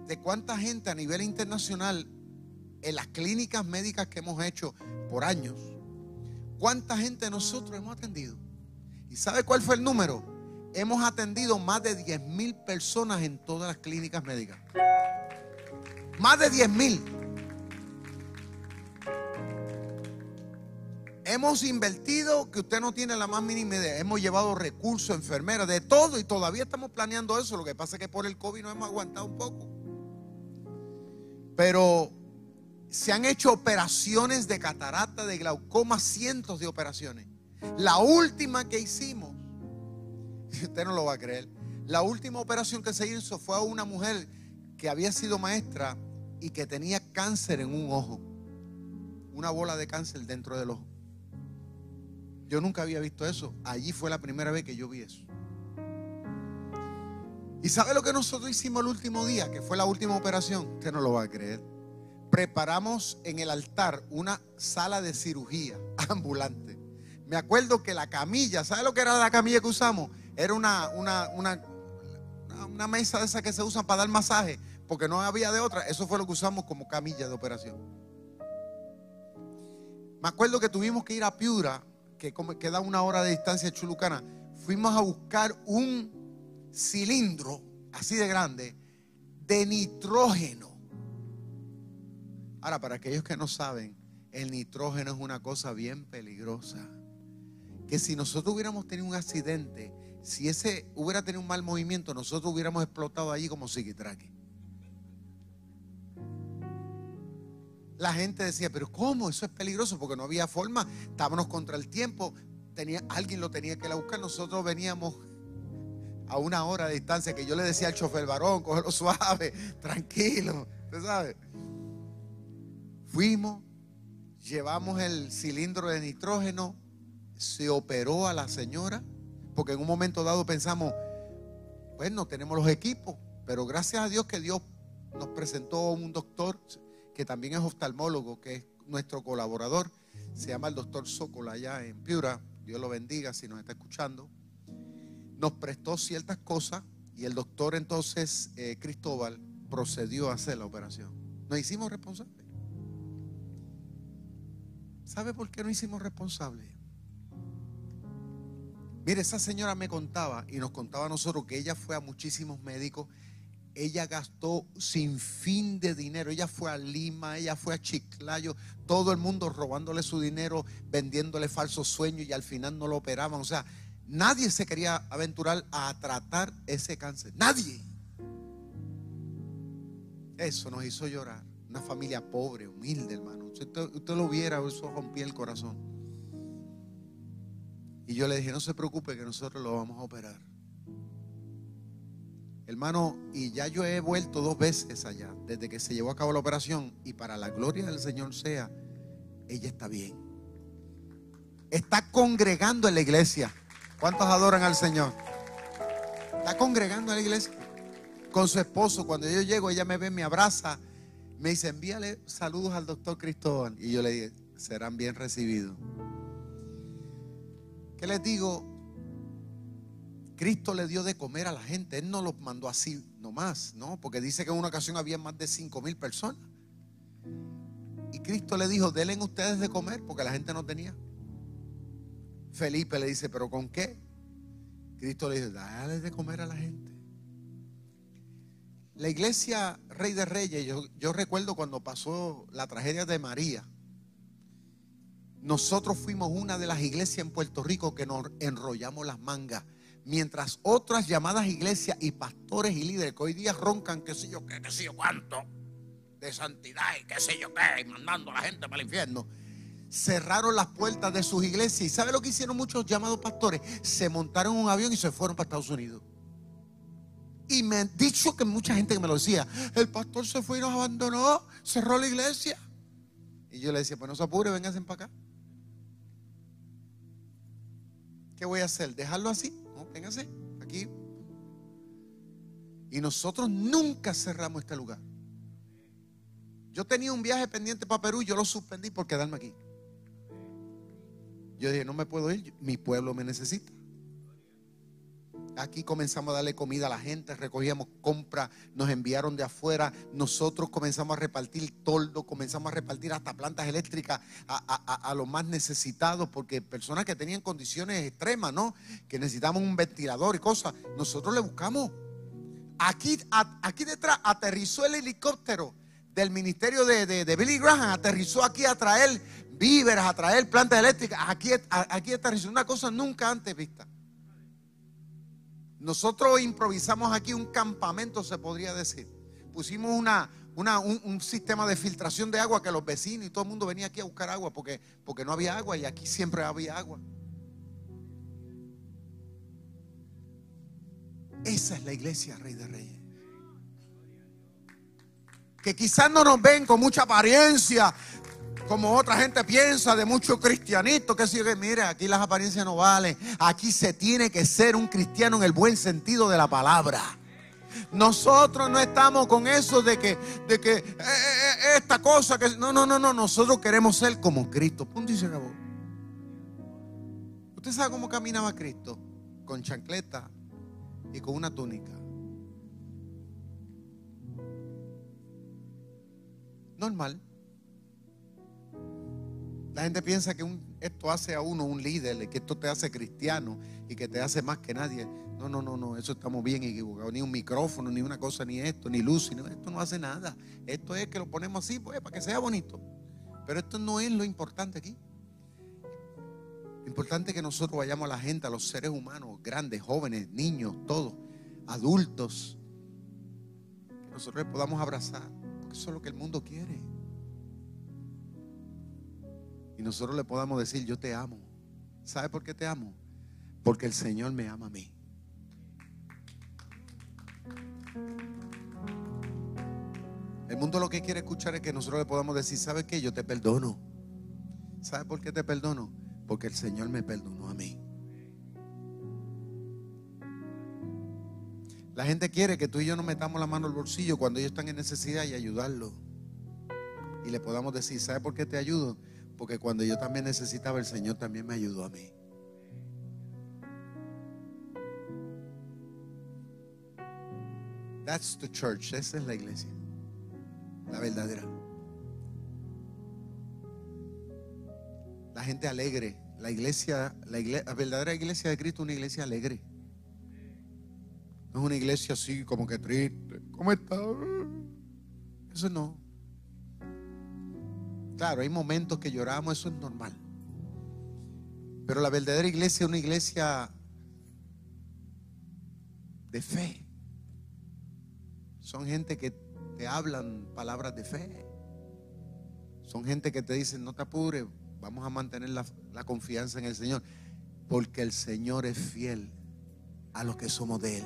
de cuánta gente a nivel internacional en las clínicas médicas que hemos hecho por años, cuánta gente nosotros hemos atendido. ¿Y sabe cuál fue el número? Hemos atendido más de 10 mil personas en todas las clínicas médicas. Más de 10 mil. Hemos invertido que usted no tiene la más mínima idea. Hemos llevado recursos, enfermeras, de todo y todavía estamos planeando eso. Lo que pasa es que por el COVID nos hemos aguantado un poco. Pero se han hecho operaciones de catarata, de glaucoma, cientos de operaciones. La última que hicimos, usted no lo va a creer, la última operación que se hizo fue a una mujer que había sido maestra y que tenía cáncer en un ojo. Una bola de cáncer dentro del ojo. Yo nunca había visto eso. Allí fue la primera vez que yo vi eso. ¿Y sabe lo que nosotros hicimos el último día? Que fue la última operación. Usted no lo va a creer. Preparamos en el altar una sala de cirugía ambulante. Me acuerdo que la camilla, ¿sabe lo que era la camilla que usamos? Era una, una, una, una mesa de esas que se usan para dar masaje, porque no había de otra. Eso fue lo que usamos como camilla de operación. Me acuerdo que tuvimos que ir a Piura que queda una hora de distancia de Chulucana, fuimos a buscar un cilindro así de grande de nitrógeno. Ahora, para aquellos que no saben, el nitrógeno es una cosa bien peligrosa. Que si nosotros hubiéramos tenido un accidente, si ese hubiera tenido un mal movimiento, nosotros hubiéramos explotado allí como psiquitraque. La gente decía, pero ¿cómo? Eso es peligroso porque no había forma. Estábamos contra el tiempo. Tenía, alguien lo tenía que ir a buscar. Nosotros veníamos a una hora de distancia que yo le decía al chofer varón, cógelo suave, tranquilo. ¿Usted? Fuimos, llevamos el cilindro de nitrógeno, se operó a la señora, porque en un momento dado pensamos, pues no tenemos los equipos, pero gracias a Dios que Dios nos presentó un doctor que también es oftalmólogo, que es nuestro colaborador. Se llama el doctor Zócola allá en Piura. Dios lo bendiga si nos está escuchando. Nos prestó ciertas cosas y el doctor entonces, eh, Cristóbal, procedió a hacer la operación. Nos hicimos responsables. ¿Sabe por qué nos hicimos responsables? Mire, esa señora me contaba y nos contaba a nosotros que ella fue a muchísimos médicos ella gastó sin fin de dinero. Ella fue a Lima, ella fue a Chiclayo, todo el mundo robándole su dinero, vendiéndole falsos sueños y al final no lo operaban. O sea, nadie se quería aventurar a tratar ese cáncer. Nadie. Eso nos hizo llorar. Una familia pobre, humilde, hermano. Usted, usted lo viera, eso rompía el corazón. Y yo le dije, no se preocupe que nosotros lo vamos a operar. Hermano, y ya yo he vuelto dos veces allá, desde que se llevó a cabo la operación, y para la gloria del Señor sea, ella está bien. Está congregando en la iglesia. ¿Cuántos adoran al Señor? Está congregando en la iglesia con su esposo. Cuando yo llego, ella me ve, me abraza, me dice, envíale saludos al doctor Cristóbal. Y yo le dije, serán bien recibidos. ¿Qué les digo? Cristo le dio de comer a la gente. Él no los mandó así nomás, ¿no? Porque dice que en una ocasión había más de cinco mil personas. Y Cristo le dijo, denle ustedes de comer porque la gente no tenía. Felipe le dice, ¿pero con qué? Cristo le dice, dale de comer a la gente. La iglesia Rey de Reyes, yo, recuerdo cuando pasó la tragedia de María, nosotros fuimos una de las iglesias en Puerto Rico que nos enrollamos las mangas. Mientras otras llamadas iglesias y pastores y líderes que hoy día roncan, qué sé yo qué, qué sé yo cuánto, de santidad y qué sé yo qué, y mandando a la gente para el infierno, cerraron las puertas de sus iglesias. ¿Y sabe lo que hicieron muchos llamados pastores? Se montaron un avión y se fueron para Estados Unidos. Y me han dicho que mucha gente que me lo decía, el pastor se fue y nos abandonó, cerró la iglesia. Y yo le decía, pues no se apure, vénganse para acá. ¿Qué voy a hacer? ¿Dejarlo así? No, vénganse, aquí. Y nosotros nunca cerramos este lugar. Yo tenía un viaje pendiente para Perú y yo lo suspendí por quedarme aquí. Yo dije, no me puedo ir, mi pueblo me necesita. Aquí comenzamos a darle comida a la gente, recogíamos compras, nos enviaron de afuera, nosotros comenzamos a repartir toldo, comenzamos a repartir hasta plantas eléctricas a, los más necesitados, porque personas que tenían condiciones extremas, ¿no? Que necesitaban un ventilador y cosas, nosotros le buscamos. Aquí, aquí detrás aterrizó el helicóptero del ministerio de, Billy Graham, aterrizó aquí a traer víveres, a traer plantas eléctricas, aquí, aquí aterrizó una cosa nunca antes vista. Nosotros improvisamos aquí un campamento, se podría decir. Pusimos una, un, sistema de filtración de agua que los vecinos y todo el mundo venía aquí a buscar agua porque, porque no había agua y aquí siempre había agua. Esa es la iglesia, Rey de Reyes. Que quizás no nos ven con mucha apariencia, como otra gente piensa de muchos cristianitos, que sigue, mire, aquí las apariencias no valen. Aquí se tiene que ser un cristiano en el buen sentido de la palabra. Nosotros no estamos con eso de que, de que eh, eh, eh, esta cosa que no, no, no, no. Nosotros queremos ser como Cristo. Punto y se acabó. ¿Usted sabe cómo caminaba Cristo? Con chancleta y con una túnica. Normal. La gente piensa que esto hace a uno un líder, que esto te hace cristiano y que te hace más que nadie. No, no, no, no, eso estamos bien equivocados. Ni un micrófono, ni una cosa, ni esto, ni luz, esto no hace nada. Esto es que lo ponemos así, pues, para que sea bonito. Pero esto no es lo importante aquí. Lo importante es que nosotros vayamos a la gente, a los seres humanos, grandes, jóvenes, niños, todos, adultos, que nosotros les podamos abrazar, porque eso es lo que el mundo quiere y nosotros le podamos decir, yo te amo. ¿Sabe por qué te amo? Porque el Señor me ama a mí. El mundo lo que quiere escuchar es que nosotros le podamos decir, ¿sabes qué? Yo te perdono. ¿Sabe por qué te perdono? Porque el Señor me perdonó a mí. La gente quiere que tú y yo nos metamos la mano al bolsillo cuando ellos están en necesidad y ayudarlo. Y le podamos decir, ¿sabe por qué te ayudo? Porque cuando yo también necesitaba, el Señor también me ayudó a mí. That's the church. Esa es la iglesia. La verdadera. La gente alegre. La iglesia, la, iglesia, la verdadera iglesia de Cristo es una iglesia alegre. No es una iglesia así como que triste. ¿Cómo está? Eso no. Claro, hay momentos que lloramos, eso es normal. Pero la verdadera iglesia es una iglesia de fe. Son gente que te hablan palabras de fe. Son gente que te dicen, no te apures, vamos a mantener la, la confianza en el Señor. Porque el Señor es fiel a los que somos de Él.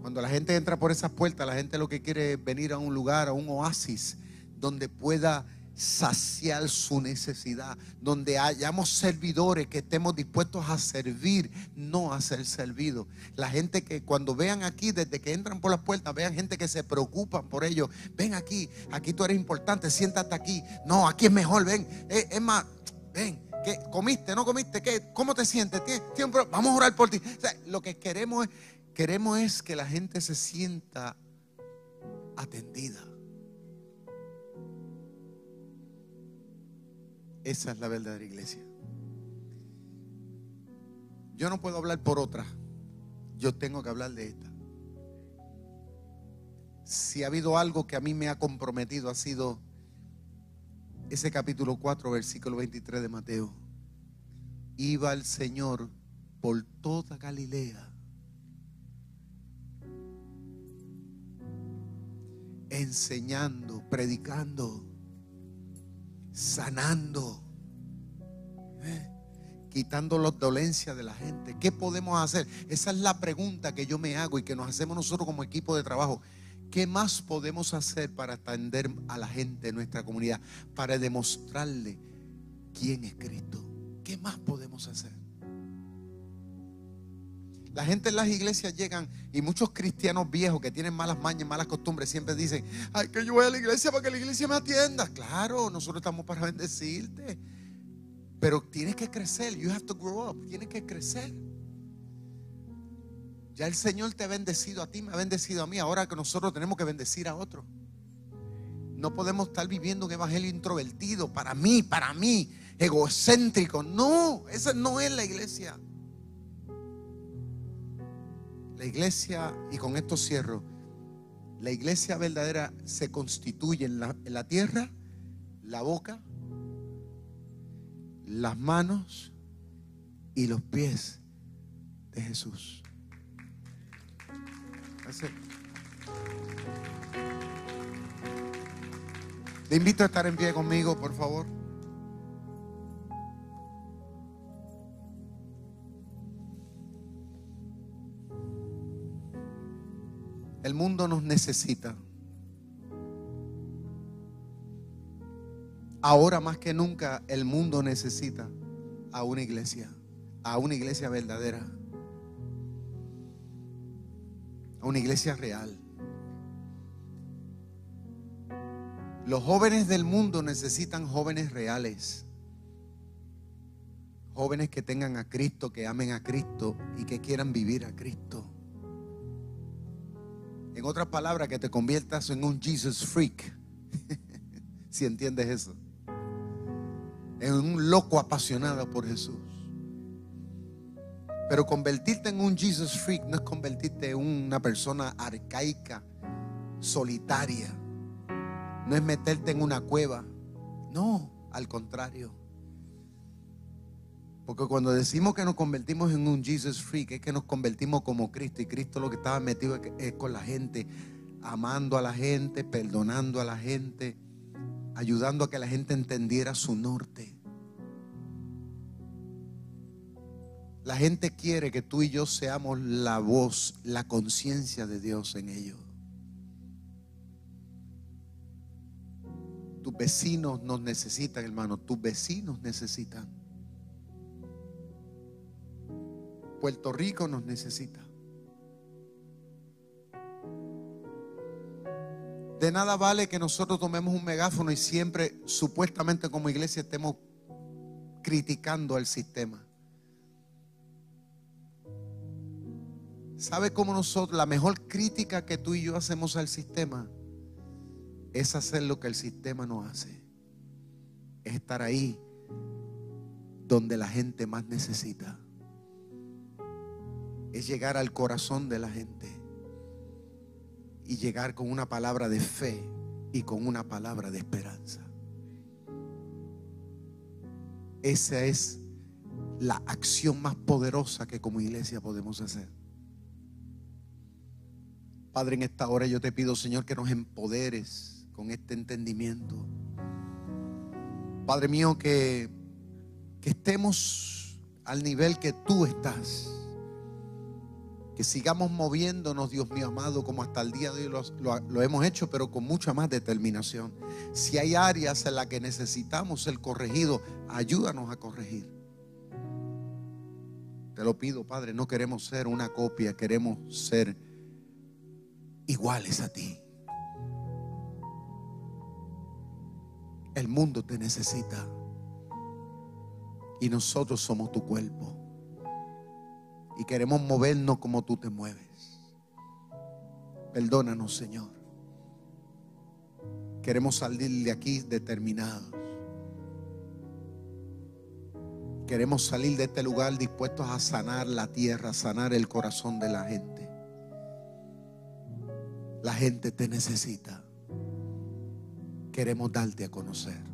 Cuando la gente entra por esas puertas, la gente lo que quiere es venir a un lugar, a un oasis donde pueda saciar su necesidad, donde hayamos servidores que estemos dispuestos a servir, no a ser servidos. La gente que cuando vean aquí, desde que entran por las puertas, vean gente que se preocupan por ellos. Ven aquí, aquí tú eres importante, siéntate aquí. No, aquí es mejor, ven. Eh, es, más, ven, ¿qué? ¿Comiste? ¿No comiste? ¿Cómo te sientes? Vamos a orar por ti. lo que queremos, queremos es que la gente se sienta atendida. Esa es la verdadera iglesia. Yo no puedo hablar por otra. Yo tengo que hablar de esta. Si ha habido algo que a mí me ha comprometido, ha sido ese capítulo 4, versículo 23 de Mateo. Iba el Señor por toda Galilea, enseñando, predicando, sanando, ¿eh? quitando las dolencias de la gente. ¿Qué podemos hacer? Esa es la pregunta que yo me hago y que nos hacemos nosotros como equipo de trabajo. ¿Qué más podemos hacer para atender a la gente de nuestra comunidad? Para demostrarle quién es Cristo. ¿Qué más podemos hacer? La gente en las iglesias llegan y muchos cristianos viejos que tienen malas mañas, malas costumbres, siempre dicen, ay, que yo voy a la iglesia para que la iglesia me atienda. Claro, nosotros estamos para bendecirte. Pero tienes que crecer. You have to grow up. Tienes que crecer. Ya el Señor te ha bendecido a ti, me ha bendecido a mí. Ahora que nosotros tenemos que bendecir a otros. No podemos estar viviendo un evangelio introvertido para mí, para mí, egocéntrico. No, esa no es la iglesia. La iglesia, y con esto cierro, la iglesia verdadera se constituye en la, tierra, la boca, las manos y los pies de Jesús. Te invito a estar en pie conmigo, por favor. El mundo nos necesita. Ahora más que nunca el mundo necesita a una iglesia, a una iglesia verdadera, a una iglesia real. Los jóvenes del mundo necesitan jóvenes reales, jóvenes que tengan a Cristo, que amen a Cristo y que quieran vivir a Cristo. En otras palabras, que te conviertas en un Jesus freak, si entiendes eso. En un loco apasionado por Jesús. Pero convertirte en un Jesus freak no es convertirte en una persona arcaica, solitaria. No es meterte en una cueva. No, al contrario. Porque cuando decimos que nos convertimos en un Jesus freak, es que nos convertimos como Cristo. Y Cristo lo que estaba metido es con la gente, amando a la gente, perdonando a la gente, ayudando a que la gente entendiera su norte. La gente quiere que tú y yo seamos la voz, la conciencia de Dios en ellos. Tus vecinos nos necesitan, hermano. Tus vecinos necesitan. Puerto Rico nos necesita. De nada vale que nosotros tomemos un megáfono y siempre, supuestamente como iglesia, estemos criticando al sistema. ¿Sabe cómo nosotros, la mejor crítica que tú y yo hacemos al sistema es hacer lo que el sistema no hace? Es estar ahí donde la gente más necesita es llegar al corazón de la gente y llegar con una palabra de fe y con una palabra de esperanza. Esa es la acción más poderosa que como iglesia podemos hacer. Padre, en esta hora yo te pido, Señor, que nos empoderes con este entendimiento. Padre mío, que, que estemos al nivel que tú estás que sigamos moviéndonos, Dios mío amado, como hasta el día de hoy lo, hemos hecho, pero con mucha más determinación. Si hay áreas en las que necesitamos ser corregidos, ayúdanos a corregir. Te lo pido, Padre, no queremos ser una copia, queremos ser iguales a ti. El mundo te necesita y nosotros somos tu cuerpo y queremos movernos como tú te mueves. Perdónanos, Señor. Queremos salir de aquí determinados Queremos salir de este lugar dispuestos a sanar la tierra, sanar el corazón de la gente. La gente te necesita. Queremos darte a conocer.